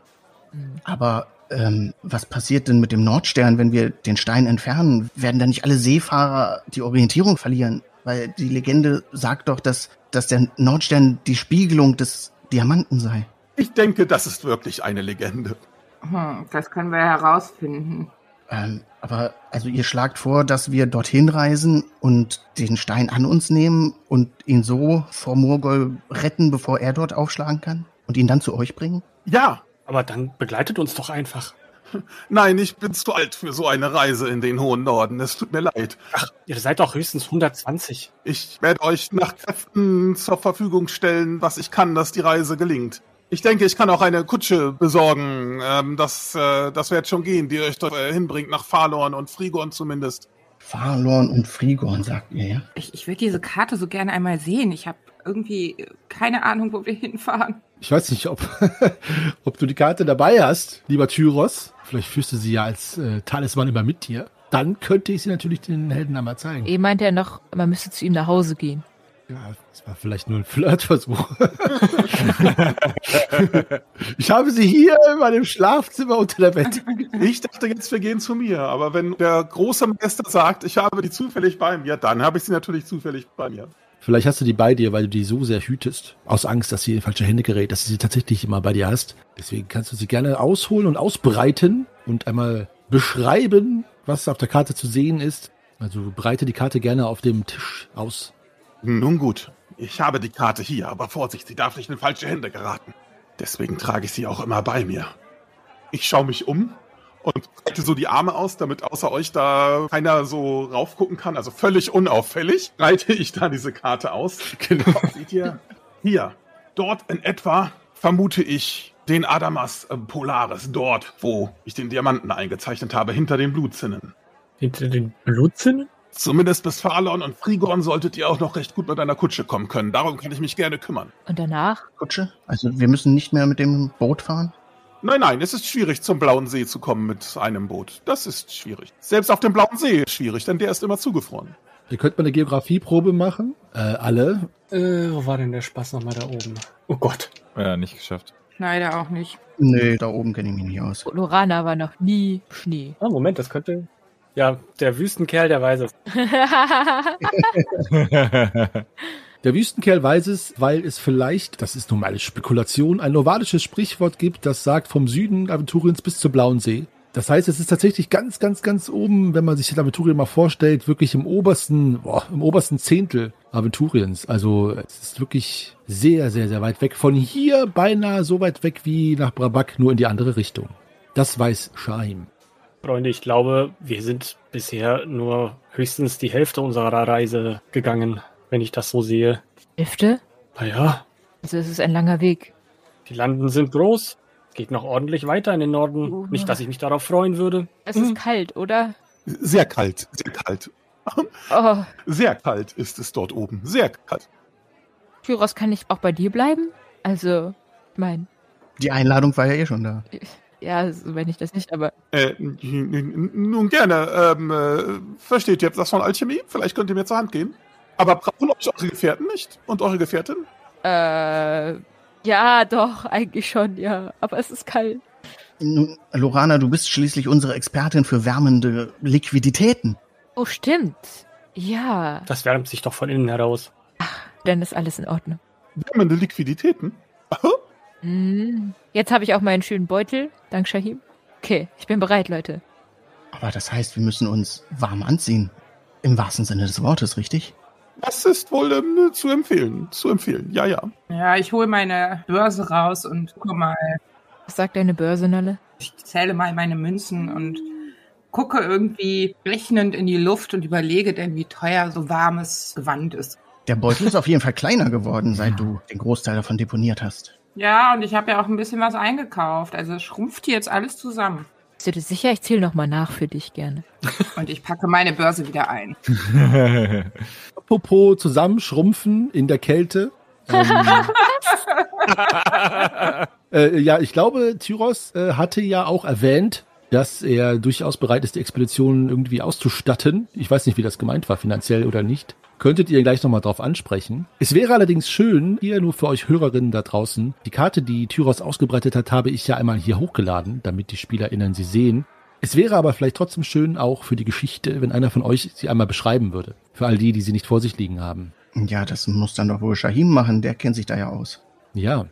Speaker 4: Aber ähm, was passiert denn mit dem Nordstern, wenn wir den Stein entfernen? Werden dann nicht alle Seefahrer die Orientierung verlieren? Weil die Legende sagt doch, dass, dass der Nordstern die Spiegelung des Diamanten sei.
Speaker 8: Ich denke, das ist wirklich eine Legende.
Speaker 3: Hm, das können wir herausfinden.
Speaker 4: Ähm, aber also ihr schlagt vor, dass wir dorthin reisen und den Stein an uns nehmen und ihn so vor Murgol retten, bevor er dort aufschlagen kann? Und ihn dann zu euch bringen?
Speaker 8: Ja,
Speaker 6: Aber dann begleitet uns doch einfach.
Speaker 8: Nein, ich bin zu alt für so eine Reise in den hohen Norden. Es tut mir leid.
Speaker 6: Ach, ihr seid doch höchstens 120.
Speaker 8: Ich werde euch nach Kräften zur Verfügung stellen, was ich kann, dass die Reise gelingt. Ich denke, ich kann auch eine Kutsche besorgen. Ähm, das, äh, das wird schon gehen, die euch dort äh, hinbringt, nach Falorn und Frigorn zumindest.
Speaker 4: Farlorn und Frigorn, sagt ihr, ja?
Speaker 3: Ich, ich würde diese Karte so gerne einmal sehen. Ich habe irgendwie keine Ahnung, wo wir hinfahren.
Speaker 1: Ich weiß nicht, ob, ob du die Karte dabei hast, lieber Tyros. Vielleicht führst du sie ja als äh, Talisman immer mit dir. Dann könnte ich sie natürlich den Helden einmal zeigen.
Speaker 5: Eben meinte er noch, man müsste zu ihm nach Hause gehen.
Speaker 1: Ja, das war vielleicht nur ein Flirtversuch. ich habe sie hier in meinem Schlafzimmer unter der Bett.
Speaker 8: Ich dachte jetzt, wir gehen zu mir. Aber wenn der große Meister sagt, ich habe die zufällig bei mir, dann habe ich sie natürlich zufällig bei mir.
Speaker 1: Vielleicht hast du die bei dir, weil du die so sehr hütest. Aus Angst, dass sie in falsche Hände gerät, dass du sie tatsächlich immer bei dir hast. Deswegen kannst du sie gerne ausholen und ausbreiten und einmal beschreiben, was auf der Karte zu sehen ist. Also breite die Karte gerne auf dem Tisch aus.
Speaker 8: Nun gut, ich habe die Karte hier, aber Vorsicht, sie darf nicht in falsche Hände geraten. Deswegen trage ich sie auch immer bei mir. Ich schaue mich um und breite so die Arme aus, damit außer euch da keiner so raufgucken kann. Also völlig unauffällig breite ich da diese Karte aus. Genau. Seht ihr? Hier, dort in etwa vermute ich den Adamas äh, Polaris, dort, wo ich den Diamanten eingezeichnet habe, hinter den Blutzinnen.
Speaker 6: Hinter den Blutzinnen?
Speaker 8: Zumindest bis Falon und Frigorn solltet ihr auch noch recht gut mit einer Kutsche kommen können. Darum kann ich mich gerne kümmern.
Speaker 5: Und danach?
Speaker 4: Kutsche? Also wir müssen nicht mehr mit dem Boot fahren?
Speaker 8: Nein, nein, es ist schwierig, zum Blauen See zu kommen mit einem Boot. Das ist schwierig. Selbst auf dem Blauen See ist schwierig, denn der ist immer zugefroren.
Speaker 1: Ihr könnt mal eine Geografieprobe machen. Äh, alle.
Speaker 6: Äh, wo war denn der Spaß nochmal da oben? Oh Gott.
Speaker 2: Ja, nicht geschafft.
Speaker 3: Leider auch nicht.
Speaker 4: Nee, da oben kenne ich mich nicht aus.
Speaker 5: Lorana war noch nie Schnee.
Speaker 6: Ah, Moment, das könnte. Ja, der Wüstenkerl, der weiß es.
Speaker 1: Der Wüstenkerl weiß es, weil es vielleicht, das ist normale Spekulation, ein novalisches Sprichwort gibt, das sagt vom Süden Aventuriens bis zur Blauen See. Das heißt, es ist tatsächlich ganz, ganz, ganz oben, wenn man sich das Aventurien mal vorstellt, wirklich im obersten, boah, im obersten Zehntel Aventuriens. Also es ist wirklich sehr, sehr, sehr weit weg. Von hier beinahe so weit weg wie nach Brabak, nur in die andere Richtung. Das weiß Shahim.
Speaker 6: Freunde, ich glaube, wir sind bisher nur höchstens die Hälfte unserer Reise gegangen, wenn ich das so sehe.
Speaker 5: Hälfte?
Speaker 6: Naja,
Speaker 5: Also es ist ein langer Weg.
Speaker 6: die Landen sind groß. Geht noch ordentlich weiter in den Norden.
Speaker 5: Uh.
Speaker 6: Nicht, dass ich mich darauf freuen würde.
Speaker 5: Es ist kalt, oder?
Speaker 8: Sehr kalt, sehr kalt.
Speaker 5: Oh,
Speaker 8: Sehr kalt ist es dort oben. Sehr kalt.
Speaker 5: Tyros, kann ich auch bei dir bleiben? Also, mein,
Speaker 4: Die Einladung war ja eh schon da.
Speaker 5: Ja, so wenn ich das nicht, aber
Speaker 8: Äh, nun gerne. Ähm, äh, versteht ihr etwas von Alchemie? Vielleicht könnt ihr mir zur Hand gehen. Aber brauchen euch eure Gefährten nicht? Und eure Gefährtin?
Speaker 5: äh, ja, doch, eigentlich schon, ja. Aber es ist kalt.
Speaker 4: Nun, Lorana, du bist schließlich unsere Expertin für wärmende Liquiditäten.
Speaker 5: Oh, stimmt. Ja,
Speaker 6: Das wärmt sich doch von innen heraus.
Speaker 5: dann ist alles in Ordnung.
Speaker 8: Wärmende Liquiditäten?
Speaker 5: Mhm. Jetzt habe ich auch meinen schönen Beutel. Dank Shahim. Okay, ich bin bereit, Leute.
Speaker 4: Aber das heißt, wir müssen uns warm anziehen. Im wahrsten Sinne des Wortes, richtig?
Speaker 8: Das ist wohl ähm, zu empfehlen. Zu empfehlen, ja, ja.
Speaker 3: Ja, ich hole meine Börse raus und gucke mal,
Speaker 5: Was sagt deine Börse, Nalle?
Speaker 3: ich zähle mal meine Münzen und gucke irgendwie rechnend in die Luft und überlege denn, wie teuer so warmes Gewand ist.
Speaker 4: Der Beutel ist auf jeden Fall kleiner geworden, seit du den Großteil davon deponiert hast.
Speaker 3: Ja, und ich habe ja auch ein bisschen was eingekauft. Also es schrumpft hier jetzt alles zusammen.
Speaker 5: Bist du dir sicher? Ich zähle nochmal nach für dich gerne.
Speaker 3: Und ich packe meine Börse wieder ein.
Speaker 7: Apropos zusammenschrumpfen in der Kälte. Ähm, äh, ja, ich glaube, Tyros äh, hatte ja auch erwähnt, dass er durchaus bereit ist, die Expedition irgendwie auszustatten. Ich weiß nicht, wie das gemeint war, finanziell oder nicht. Könntet ihr gleich nochmal drauf ansprechen. Es wäre allerdings schön, hier nur für euch Hörerinnen da draußen, die Karte, die Tyros ausgebreitet hat, habe ich ja einmal hier hochgeladen, damit die SpielerInnen sie sehen. Es wäre aber vielleicht trotzdem schön, auch für die Geschichte, wenn einer von euch sie einmal beschreiben würde. Für all die, die sie nicht vor sich liegen haben.
Speaker 4: Ja, das muss dann doch wohl Shahim machen, der kennt sich da ja aus.
Speaker 7: Ja,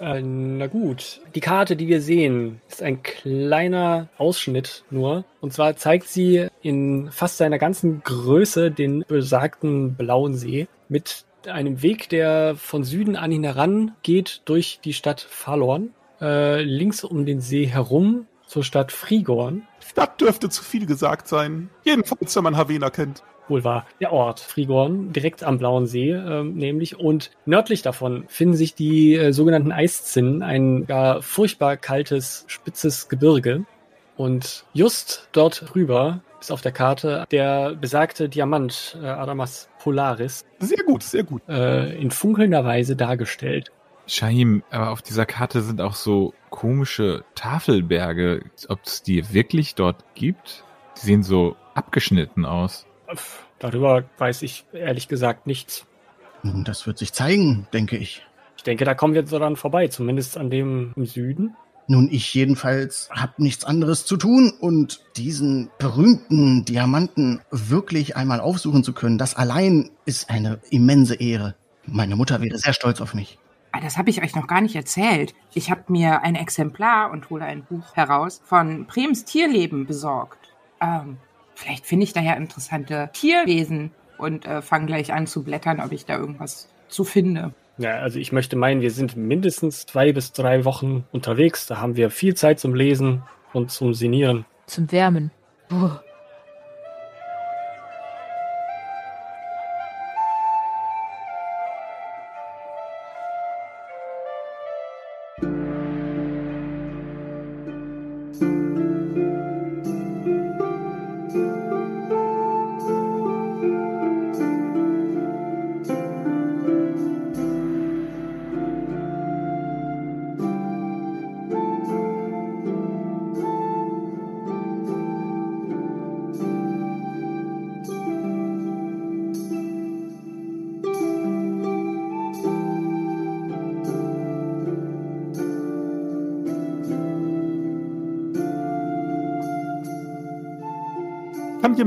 Speaker 6: Äh, na gut. Die Karte, die wir sehen, ist ein kleiner Ausschnitt nur. Und zwar zeigt sie in fast seiner ganzen Größe den besagten blauen See mit einem Weg, der von Süden an ihn heran geht durch die Stadt Falorn. Äh, links um den See herum zur Stadt Frigorn.
Speaker 8: Das dürfte zu viel gesagt sein. Jedenfalls, wenn man Havena kennt.
Speaker 6: Wohl war der Ort Frigorn, direkt am Blauen See ähm, nämlich. Und nördlich davon finden sich die äh, sogenannten Eiszinnen, ein gar furchtbar kaltes, spitzes Gebirge. Und just dort drüber ist auf der Karte der besagte Diamant äh, Adamas Polaris
Speaker 8: Sehr gut, sehr gut.
Speaker 6: äh, in funkelnder Weise dargestellt.
Speaker 2: Shahim, aber auf dieser Karte sind auch so komische Tafelberge. Ob es die wirklich dort gibt? Die sehen so abgeschnitten aus.
Speaker 6: Darüber weiß ich ehrlich gesagt nichts.
Speaker 4: Nun, das wird sich zeigen, denke ich.
Speaker 6: Ich denke, da kommen wir so dran vorbei, zumindest an dem im Süden.
Speaker 4: Nun, ich jedenfalls habe nichts anderes zu tun und diesen berühmten Diamanten wirklich einmal aufsuchen zu können, das allein ist eine immense Ehre. Meine Mutter wäre sehr stolz auf mich.
Speaker 3: Ah, Das habe ich euch noch gar nicht erzählt. Ich habe mir ein Exemplar und hole ein Buch heraus von Brems Tierleben besorgt. Ähm, vielleicht finde ich da ja interessante Tierwesen und äh, fange gleich an zu blättern, ob ich da irgendwas zu finde.
Speaker 6: Ja, also ich möchte meinen, wir sind mindestens zwei bis drei Wochen unterwegs. Da haben wir viel Zeit zum Lesen und zum Sinieren.
Speaker 5: Zum Wärmen. Puh.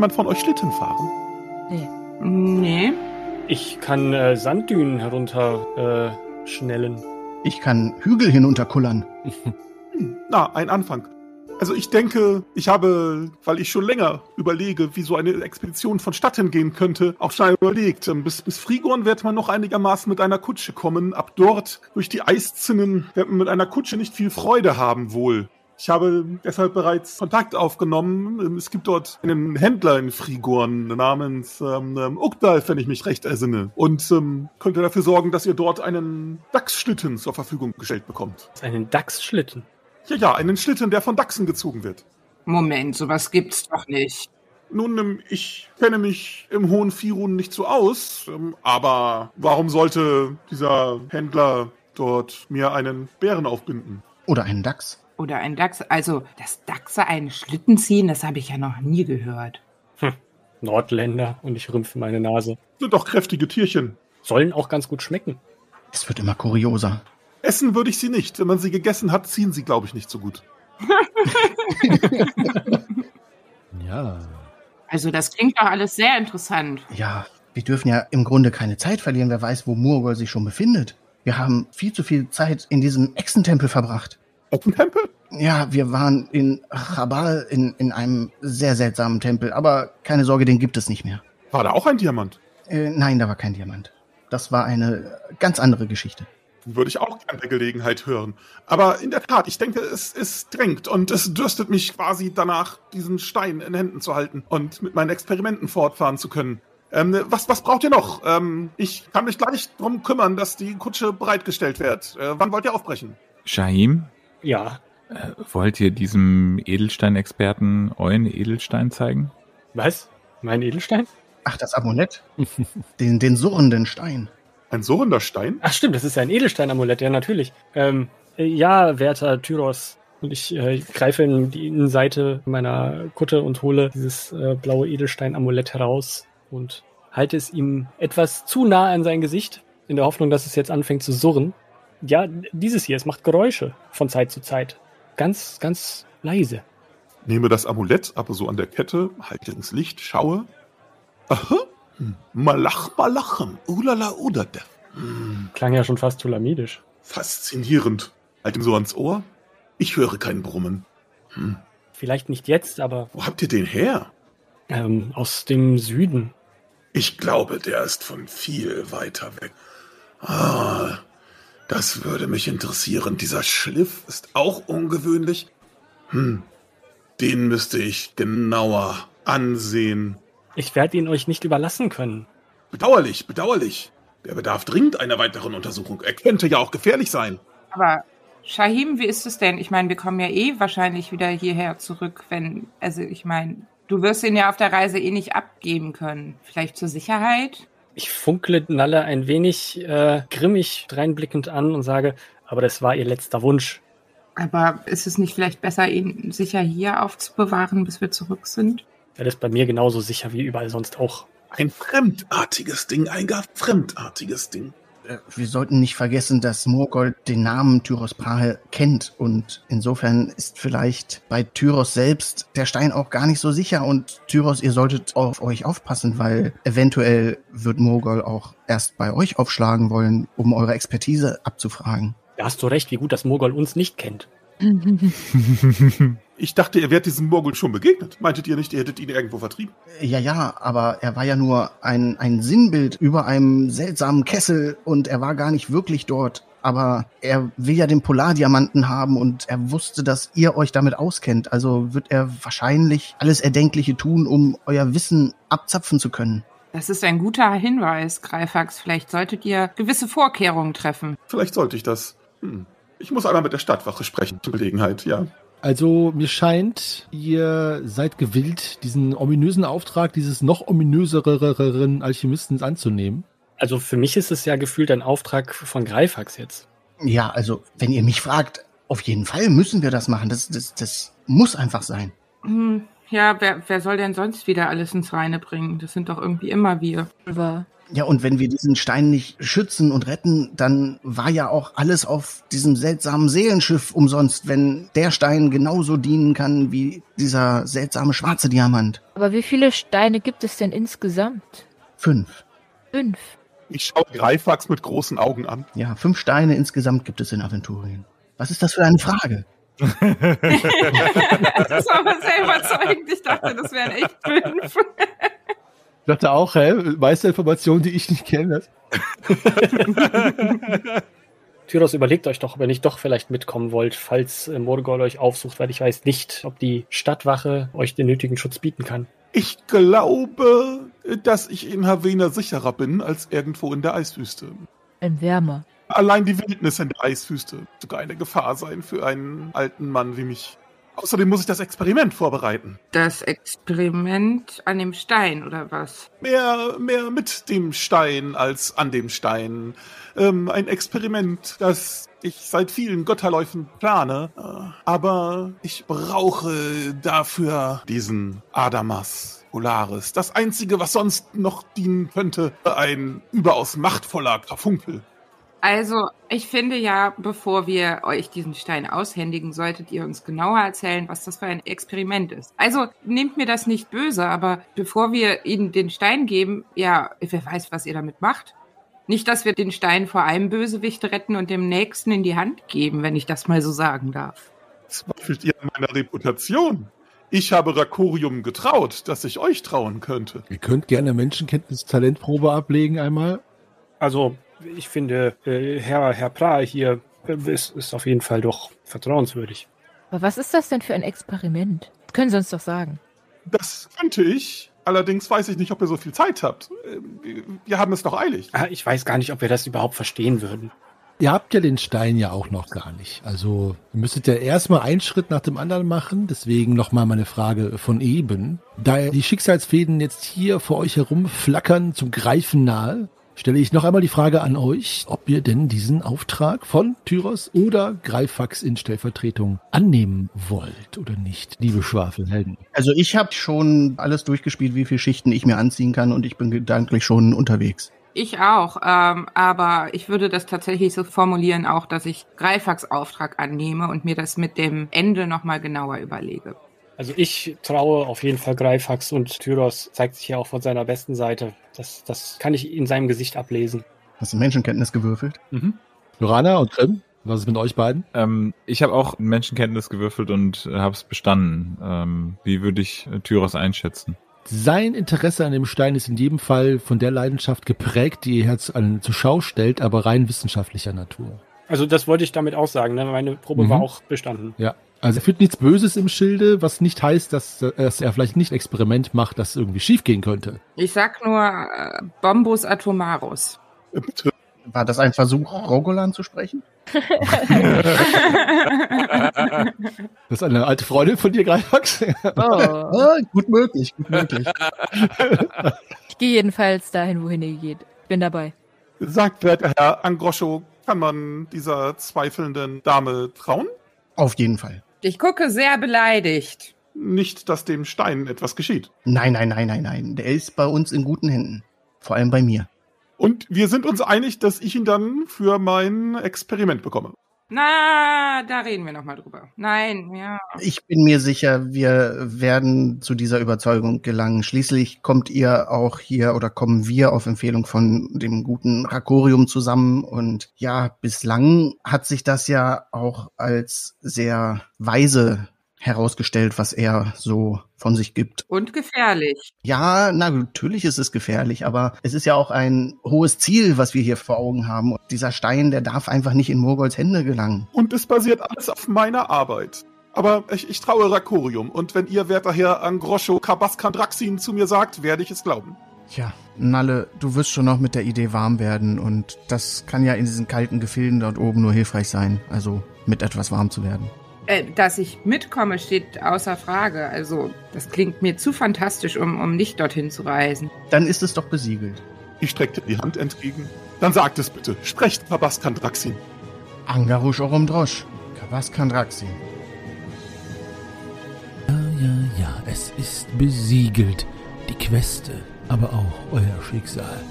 Speaker 8: Jemand von euch Schlitten fahren?
Speaker 5: Nee.
Speaker 3: Nee.
Speaker 6: Ich kann äh, Sanddünen herunter äh, schnellen.
Speaker 4: Ich kann Hügel hinunterkullern.
Speaker 8: Hm, na, ein Anfang. Also ich denke, ich habe, weil ich schon länger überlege, wie so eine Expedition vonstatten gehen könnte, auch schon überlegt. ähm, Bis, bis Frigorn wird man noch einigermaßen mit einer Kutsche kommen. Ab dort, durch die Eiszinnen, wird man mit einer Kutsche nicht viel Freude haben wohl. Ich habe deshalb bereits Kontakt aufgenommen. Es gibt dort einen Händler in Frigorn namens ähm, ähm, Ukdal, wenn ich mich recht ersinne. Und ähm, könnte dafür sorgen, dass ihr dort einen Dachsschlitten zur Verfügung gestellt bekommt.
Speaker 6: Einen Dachsschlitten.
Speaker 8: Ja, ja, einen Schlitten, der von Dachsen gezogen wird.
Speaker 3: Moment, sowas gibt's doch nicht.
Speaker 8: Nun, ähm, ich kenne mich im hohen Firun nicht so aus, ähm, aber warum sollte dieser Händler dort mir einen Bären aufbinden?
Speaker 4: Oder einen Dachs.
Speaker 3: Oder ein Dachs. Also, dass Dachse einen Schlitten ziehen, das habe ich ja noch nie gehört.
Speaker 6: Nordländer und ich rümpfe meine Nase.
Speaker 8: Sind doch kräftige Tierchen.
Speaker 6: Sollen auch ganz gut schmecken.
Speaker 4: Es wird immer kurioser.
Speaker 8: Essen würde ich sie nicht. Wenn man sie gegessen hat, ziehen sie, glaube ich, nicht so gut.
Speaker 7: Ja.
Speaker 3: Also, das klingt doch alles sehr interessant.
Speaker 4: Ja, wir dürfen ja im Grunde keine Zeit verlieren. Wer weiß, wo Murgol sich schon befindet. Wir haben viel zu viel Zeit in diesem Echsentempel verbracht.
Speaker 8: Tempel?
Speaker 4: Ja, wir waren in Chabal in, in einem sehr seltsamen Tempel, aber keine Sorge, den gibt es nicht mehr.
Speaker 8: War da auch ein Diamant?
Speaker 4: Äh, nein, da war kein Diamant. Das war eine ganz andere Geschichte.
Speaker 8: Würde ich auch gerne bei Gelegenheit hören. Aber in der Tat, ich denke, es, es drängt und es dürstet mich quasi danach, diesen Stein in Händen zu halten und mit meinen Experimenten fortfahren zu können. Ähm, was, was braucht ihr noch? Ähm, ich kann mich gleich drum kümmern, dass die Kutsche bereitgestellt wird. Äh, wann wollt ihr aufbrechen?
Speaker 2: Shahim,
Speaker 6: Ja.
Speaker 2: äh, wollt ihr diesem Edelsteinexperten euren Edelstein zeigen?
Speaker 6: Was? Mein Edelstein?
Speaker 4: Ach, das Amulett? den, den surrenden Stein.
Speaker 8: Ein surrender Stein?
Speaker 6: Ach stimmt, das ist ja ein Edelstein-Amulett, ja natürlich. Ähm, äh, ja, werter Tyros. Und ich äh, greife in die Innenseite meiner Kutte und hole dieses äh, blaue Edelstein-Amulett heraus und halte es ihm etwas zu nah an sein Gesicht, in der Hoffnung, dass es jetzt anfängt zu surren. Ja, dieses hier, es macht Geräusche von Zeit zu Zeit. Ganz, ganz leise.
Speaker 8: Nehme das Amulett, aber so an der Kette, halte ins Licht, schaue. Aha. Malach, malachem. Ulala, udade. Hm.
Speaker 6: Klang ja schon fast tulamidisch.
Speaker 8: Faszinierend. Halt ihm so ans Ohr. Ich höre kein Brummen. Hm.
Speaker 6: Vielleicht nicht jetzt, aber
Speaker 8: Wo habt ihr den her?
Speaker 6: ähm, aus dem Süden.
Speaker 8: Ich glaube, der ist von viel weiter weg. Ah, das würde mich interessieren. Dieser Schliff ist auch ungewöhnlich. Hm, den müsste ich genauer ansehen.
Speaker 6: Ich werde ihn euch nicht überlassen können.
Speaker 8: Bedauerlich, bedauerlich. Der bedarf dringend einer weiteren Untersuchung. Er könnte ja auch gefährlich sein.
Speaker 3: Aber Shahim, wie ist es denn? Ich meine, wir kommen ja eh wahrscheinlich wieder hierher zurück, wenn, also ich meine, du wirst ihn ja auf der Reise eh nicht abgeben können. Vielleicht zur Sicherheit?
Speaker 6: Ich funkle Nalle ein wenig äh, grimmig dreinblickend an und sage, aber das war ihr letzter Wunsch.
Speaker 3: Aber ist es nicht vielleicht besser, ihn sicher hier aufzubewahren, bis wir zurück sind?
Speaker 6: Er ist bei mir genauso sicher wie überall sonst auch.
Speaker 8: Ein fremdartiges Ding, ein gar fremdartiges Ding.
Speaker 4: Äh, Wir sollten nicht vergessen, dass Morgold den Namen Tyros Prahe kennt und insofern ist vielleicht bei Tyros selbst der Stein auch gar nicht so sicher und Tyros, ihr solltet auf euch aufpassen, weil eventuell wird Morgol auch erst bei euch aufschlagen wollen, um eure Expertise abzufragen.
Speaker 6: Da hast du recht, wie gut das Mogol uns nicht kennt.
Speaker 8: Ich dachte, ihr wärt diesem Morgul schon begegnet. Meintet ihr nicht, ihr hättet ihn irgendwo vertrieben?
Speaker 4: Ja, ja, aber er war ja nur ein, ein Sinnbild über einem seltsamen Kessel und er war gar nicht wirklich dort. Aber er will ja den Polardiamanten haben und er wusste, dass ihr euch damit auskennt. Also wird er wahrscheinlich alles Erdenkliche tun, um euer Wissen abzapfen zu können.
Speaker 3: Das ist ein guter Hinweis, Greifax. Vielleicht solltet ihr gewisse Vorkehrungen treffen.
Speaker 8: Vielleicht sollte ich das. Hm. Ich muss einmal mit der Stadtwache sprechen, zur Gelegenheit, ja.
Speaker 7: Also mir scheint, ihr seid gewillt, diesen ominösen Auftrag dieses noch ominöseren Alchemisten anzunehmen.
Speaker 6: Also für mich ist es ja gefühlt ein Auftrag von Greifax jetzt.
Speaker 4: Ja, also wenn ihr mich fragt, auf jeden Fall müssen wir das machen. Das, das, das muss einfach sein.
Speaker 3: Hm, ja, wer, wer soll denn sonst wieder alles ins Reine bringen? Das sind doch irgendwie immer wir.
Speaker 4: Ja, und wenn wir diesen Stein nicht schützen und retten, dann war ja auch alles auf diesem seltsamen Seelenschiff umsonst, wenn der Stein genauso dienen kann wie dieser seltsame schwarze Diamant.
Speaker 5: Aber wie viele Steine gibt es denn insgesamt?
Speaker 4: Fünf.
Speaker 5: Fünf.
Speaker 8: Ich schaue Greifax mit großen Augen an.
Speaker 4: Ja, fünf Steine insgesamt gibt es in Aventurien. Was ist das für eine Frage?
Speaker 3: Das ist aber sehr überzeugend. Ich dachte, das wären echt fünf.
Speaker 7: Ich dachte auch, hä, Meisterinformationen, die ich nicht kenne.
Speaker 6: Tyros, überlegt euch doch, wenn ich doch vielleicht mitkommen wollt, falls äh, Morgol euch aufsucht, weil ich weiß nicht, ob die Stadtwache euch den nötigen Schutz bieten kann.
Speaker 8: Ich glaube, dass ich in Havena sicherer bin als irgendwo in der Eiswüste.
Speaker 5: Ein Wärmer.
Speaker 8: Allein die Wildnis in der Eiswüste sogar eine Gefahr sein für einen alten Mann wie mich. Außerdem muss ich das Experiment vorbereiten.
Speaker 3: Das Experiment an dem Stein, oder was?
Speaker 8: Mehr, mehr mit dem Stein als an dem Stein. Ähm, ein Experiment, das ich seit vielen Götterläufen plane. Äh, Aber ich brauche dafür diesen Adamas Polaris. Das einzige, was sonst noch dienen könnte, ein überaus machtvoller Karfunkel.
Speaker 3: Also, ich finde ja, bevor wir euch diesen Stein aushändigen, solltet ihr uns genauer erzählen, was das für ein Experiment ist. Also, nehmt mir das nicht böse, aber bevor wir ihnen den Stein geben, ja, wer weiß, was ihr damit macht. Nicht, dass wir den Stein vor einem Bösewicht retten und dem nächsten in die Hand geben, wenn ich das mal so sagen darf.
Speaker 8: Zweifelt ihr an meiner Reputation? Ich habe Rakorium getraut, dass ich euch trauen könnte.
Speaker 7: Ihr könnt gerne Menschenkenntnis-Talentprobe ablegen einmal.
Speaker 6: Also, ich finde, äh, Herr, Herr Pra hier äh, ist, ist auf jeden Fall doch vertrauenswürdig.
Speaker 5: Aber was ist das denn für ein Experiment? Das können Sie uns doch sagen.
Speaker 8: Das könnte ich, Allerdings weiß ich nicht, ob ihr so viel Zeit habt. Äh, Wir haben es doch eilig.
Speaker 6: Ah, Ich weiß gar nicht, ob wir das überhaupt verstehen würden.
Speaker 7: Ihr habt ja den Stein ja auch noch gar nicht. Also ihr müsstet ja erstmal einen Schritt nach dem anderen machen. Deswegen nochmal meine Frage von eben. Da die Schicksalsfäden jetzt hier vor euch herum flackern zum Greifen nahe, stelle ich noch einmal die Frage an euch, ob ihr denn diesen Auftrag von Tyros oder Greifax in Stellvertretung annehmen wollt oder nicht, liebe Schwafelhelden.
Speaker 4: Also ich habe schon alles durchgespielt, wie viele Schichten ich mir anziehen kann und ich bin gedanklich schon unterwegs.
Speaker 3: Ich auch, ähm, aber ich würde das tatsächlich so formulieren auch, dass ich Greifax Auftrag annehme und mir das mit dem Ende nochmal genauer überlege.
Speaker 6: Also ich traue auf jeden Fall Greifax und Tyros zeigt sich ja auch von seiner besten Seite. Das, das kann ich in seinem Gesicht ablesen.
Speaker 4: Hast du Menschenkenntnis gewürfelt?
Speaker 2: Mhm.
Speaker 7: Lorana und Grimm, was ist mit euch beiden?
Speaker 2: Ähm, ich habe auch Menschenkenntnis gewürfelt und äh, habe es bestanden. Ähm, wie würde ich äh, Tyros einschätzen?
Speaker 7: Sein Interesse an dem Stein ist in jedem Fall von der Leidenschaft geprägt, die ihr Herz an, zur Schau stellt, aber rein wissenschaftlicher Natur.
Speaker 6: Also das wollte ich damit auch sagen. Ne? Meine Probe
Speaker 7: Mhm.
Speaker 6: war auch bestanden.
Speaker 7: Ja. Also er führt nichts Böses im Schilde, was nicht heißt, dass, dass er vielleicht nicht Experiment macht, das irgendwie schiefgehen könnte.
Speaker 3: Ich sag nur äh, Bombus Atomarus.
Speaker 4: War das ein Versuch, Rogolan zu sprechen?
Speaker 7: Das ist eine alte Freundin von dir, Greifax.
Speaker 5: Oh.
Speaker 4: Ah, gut möglich, gut möglich.
Speaker 5: Ich gehe jedenfalls dahin, wohin ihr geht. Bin dabei.
Speaker 8: Sagt werter Herr Angroscho, kann man dieser zweifelnden Dame trauen?
Speaker 4: Auf jeden Fall.
Speaker 3: Ich gucke sehr beleidigt.
Speaker 8: Nicht, dass dem Stein etwas geschieht.
Speaker 4: Nein, nein, nein, nein, nein. Der ist bei uns in guten Händen. Vor allem bei mir.
Speaker 8: Und wir sind uns einig, dass ich ihn dann für mein Experiment bekomme.
Speaker 3: Na, da reden wir nochmal drüber. Nein, ja.
Speaker 4: Ich bin mir sicher, wir werden zu dieser Überzeugung gelangen. Schließlich kommt ihr auch hier oder kommen wir auf Empfehlung von dem guten Rakorium zusammen. Und ja, bislang hat sich das ja auch als sehr weise herausgestellt, was er so von sich gibt.
Speaker 3: Und gefährlich.
Speaker 4: Ja, na, natürlich ist es gefährlich, aber es ist ja auch ein hohes Ziel, was wir hier vor Augen haben. Und dieser Stein, der darf einfach nicht in Morgolds Hände gelangen.
Speaker 8: Und es basiert alles auf meiner Arbeit. Aber ich, ich traue Rakorium. Und wenn ihr, werter Herr Angroscho Kabaskandraxin zu mir sagt, werde ich es glauben.
Speaker 4: Tja, Nalle, du wirst schon noch mit der Idee warm werden und das kann ja in diesen kalten Gefilden dort oben nur hilfreich sein, also mit etwas warm zu werden.
Speaker 3: Äh, dass ich mitkomme, steht außer Frage. Also, das klingt mir zu fantastisch, um, um nicht dorthin zu reisen.
Speaker 4: Dann ist es doch besiegelt.
Speaker 8: Ich streckte die Hand entgegen. Dann sagt es bitte. Sprecht Kabaskandraxin.
Speaker 4: Angarush Orumdrosch, Kabaskandraxi.
Speaker 1: Ja, ja, ja, es ist besiegelt. Die Queste, aber auch euer Schicksal.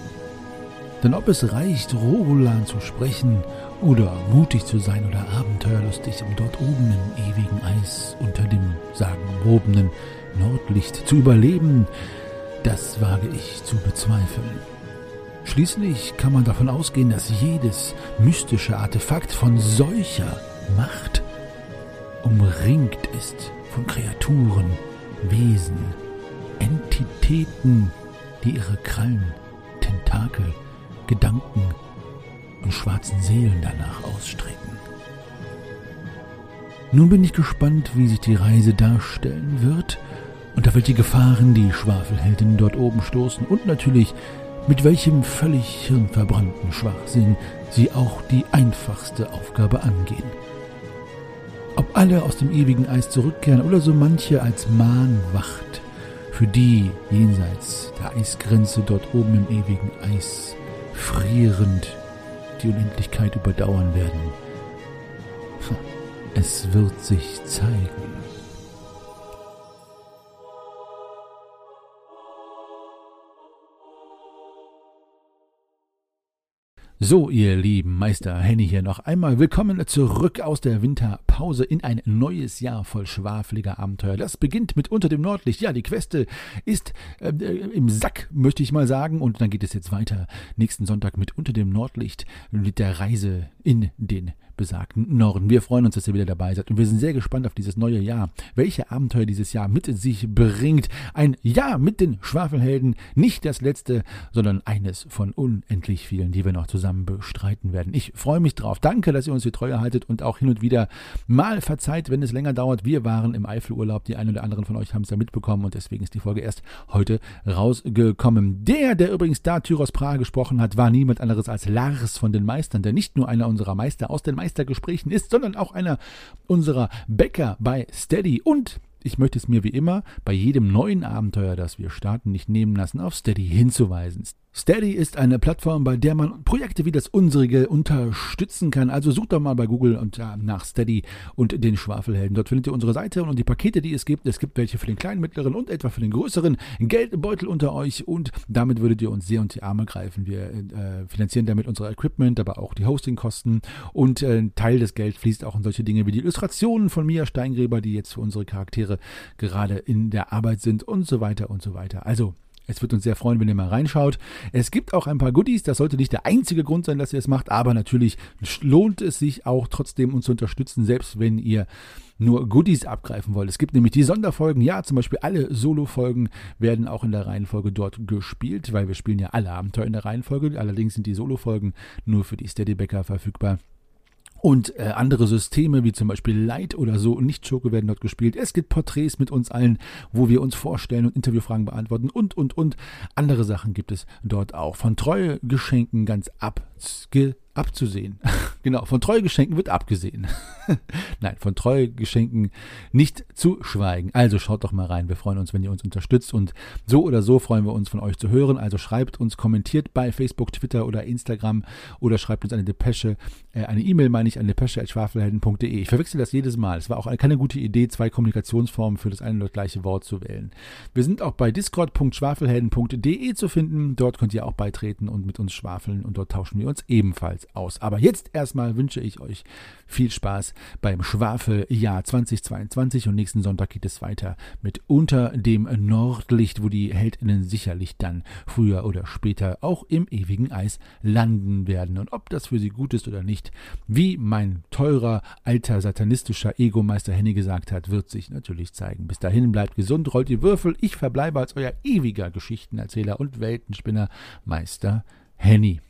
Speaker 1: Denn ob es reicht, Roland zu sprechen oder mutig zu sein oder abenteuerlustig, um dort oben im ewigen Eis unter dem sagenwobenen Nordlicht zu überleben, das wage ich zu bezweifeln. Schließlich kann man davon ausgehen, dass jedes mystische Artefakt von solcher Macht umringt ist von Kreaturen, Wesen, Entitäten, die ihre Krallen, Tentakel, Gedanken und schwarzen Seelen danach ausstrecken. Nun bin ich gespannt, wie sich die Reise darstellen wird auf welche Gefahren die Schwafelheldinnen dort oben stoßen und natürlich mit welchem völlig hirnverbrannten Schwachsinn sie auch die einfachste Aufgabe angehen. Ob alle aus dem ewigen Eis zurückkehren oder so manche als Mahnwacht für die jenseits der Eisgrenze dort oben im ewigen Eis frierend die Unendlichkeit überdauern werden. Es wird sich zeigen. So, ihr lieben Meister Henny hier noch einmal willkommen zurück aus der Winterpause in ein neues Jahr voll schwafeliger Abenteuer. Das beginnt mit Unter dem Nordlicht. Ja, die Queste ist äh, im Sack, möchte ich mal sagen. Und dann geht es jetzt weiter nächsten Sonntag mit Unter dem Nordlicht mit der Reise in den besagten Norden. Wir freuen uns, dass ihr wieder dabei seid und wir sind sehr gespannt auf dieses neue Jahr. Welche Abenteuer dieses Jahr mit sich bringt. Ein Jahr mit den Schwafelhelden. Nicht das letzte, sondern eines von unendlich vielen, die wir noch zusammen bestreiten werden. Ich freue mich drauf. Danke, dass ihr uns die Treue haltet und auch hin und wieder mal verzeiht, wenn es länger dauert. Wir waren im Eifelurlaub. Die einen oder anderen von euch haben es ja mitbekommen und deswegen ist die Folge erst heute rausgekommen. Der, der übrigens da Tyros Prager gesprochen hat, war niemand anderes als Lars von den Meistern, der nicht nur einer unserer Meister aus den Meistergesprächen ist, sondern auch einer unserer Bäcker bei Steady und ich möchte es mir wie immer bei jedem neuen Abenteuer, das wir starten, nicht nehmen lassen, auf Steady hinzuweisen. Steady ist eine Plattform, bei der man Projekte wie das unsere unterstützen kann. Also sucht doch mal bei Google und ja, nach Steady und den Schwafelhelden. Dort findet ihr unsere Seite und die Pakete, die es gibt. Es gibt welche für den kleinen, mittleren und etwa für den größeren Geldbeutel unter euch und damit würdet ihr uns sehr unter die Arme greifen. Wir äh, finanzieren damit unser Equipment, aber auch die Hostingkosten und äh, ein Teil des Geldes fließt auch in solche Dinge wie die Illustrationen von Mia Steingräber, die jetzt für unsere Charaktere gerade in der Arbeit sind und so weiter und so weiter. Also es wird uns sehr freuen, wenn ihr mal reinschaut. Es gibt auch ein paar Goodies. Das sollte nicht der einzige Grund sein, dass ihr es macht, aber natürlich lohnt es sich auch trotzdem, uns zu unterstützen, selbst wenn ihr nur Goodies abgreifen wollt. Es gibt nämlich die Sonderfolgen. Ja, zum Beispiel alle Solo-Folgen werden auch in der Reihenfolge dort gespielt, weil wir spielen ja alle Abenteuer in der Reihenfolge. Allerdings sind die Solo-Folgen nur für die Steadybacker verfügbar. Und äh, andere Systeme, wie zum Beispiel Light oder so und Nicht-Schurke werden dort gespielt. Es gibt Porträts mit uns allen, wo wir uns vorstellen und Interviewfragen beantworten und, und, und. Andere Sachen gibt es dort auch. Von Treuegeschenken ganz abge abzusehen. genau, von Treuegeschenken wird abgesehen. Nein, von Treuegeschenken nicht zu schweigen. Also schaut doch mal rein. Wir freuen uns, wenn ihr uns unterstützt und so oder so freuen wir uns von euch zu hören. Also schreibt uns, kommentiert bei Facebook, Twitter oder Instagram oder schreibt uns eine Depesche, äh, eine E-Mail meine ich an depesche.schwafelhelden.de. Ich verwechsel das jedes Mal. Es war auch keine gute Idee, zwei Kommunikationsformen für das eine oder gleiche Wort zu wählen. Wir sind auch bei discord.schwafelhelden.de zu finden. Dort könnt ihr auch beitreten und mit uns schwafeln und dort tauschen wir uns ebenfalls jetzt aus. Aber jetzt erstmal wünsche ich euch viel Spaß beim Schwafeljahr 2022 und nächsten Sonntag geht es weiter mit Unter dem Nordlicht, wo die Heldinnen sicherlich dann früher oder später auch im ewigen Eis landen werden. Und ob das für sie gut ist oder nicht, wie mein teurer, alter, satanistischer Ego-Meister Henny gesagt hat, wird sich natürlich zeigen. Bis dahin bleibt gesund, rollt die Würfel. Ich verbleibe als euer ewiger Geschichtenerzähler und Weltenspinner Meister Henny.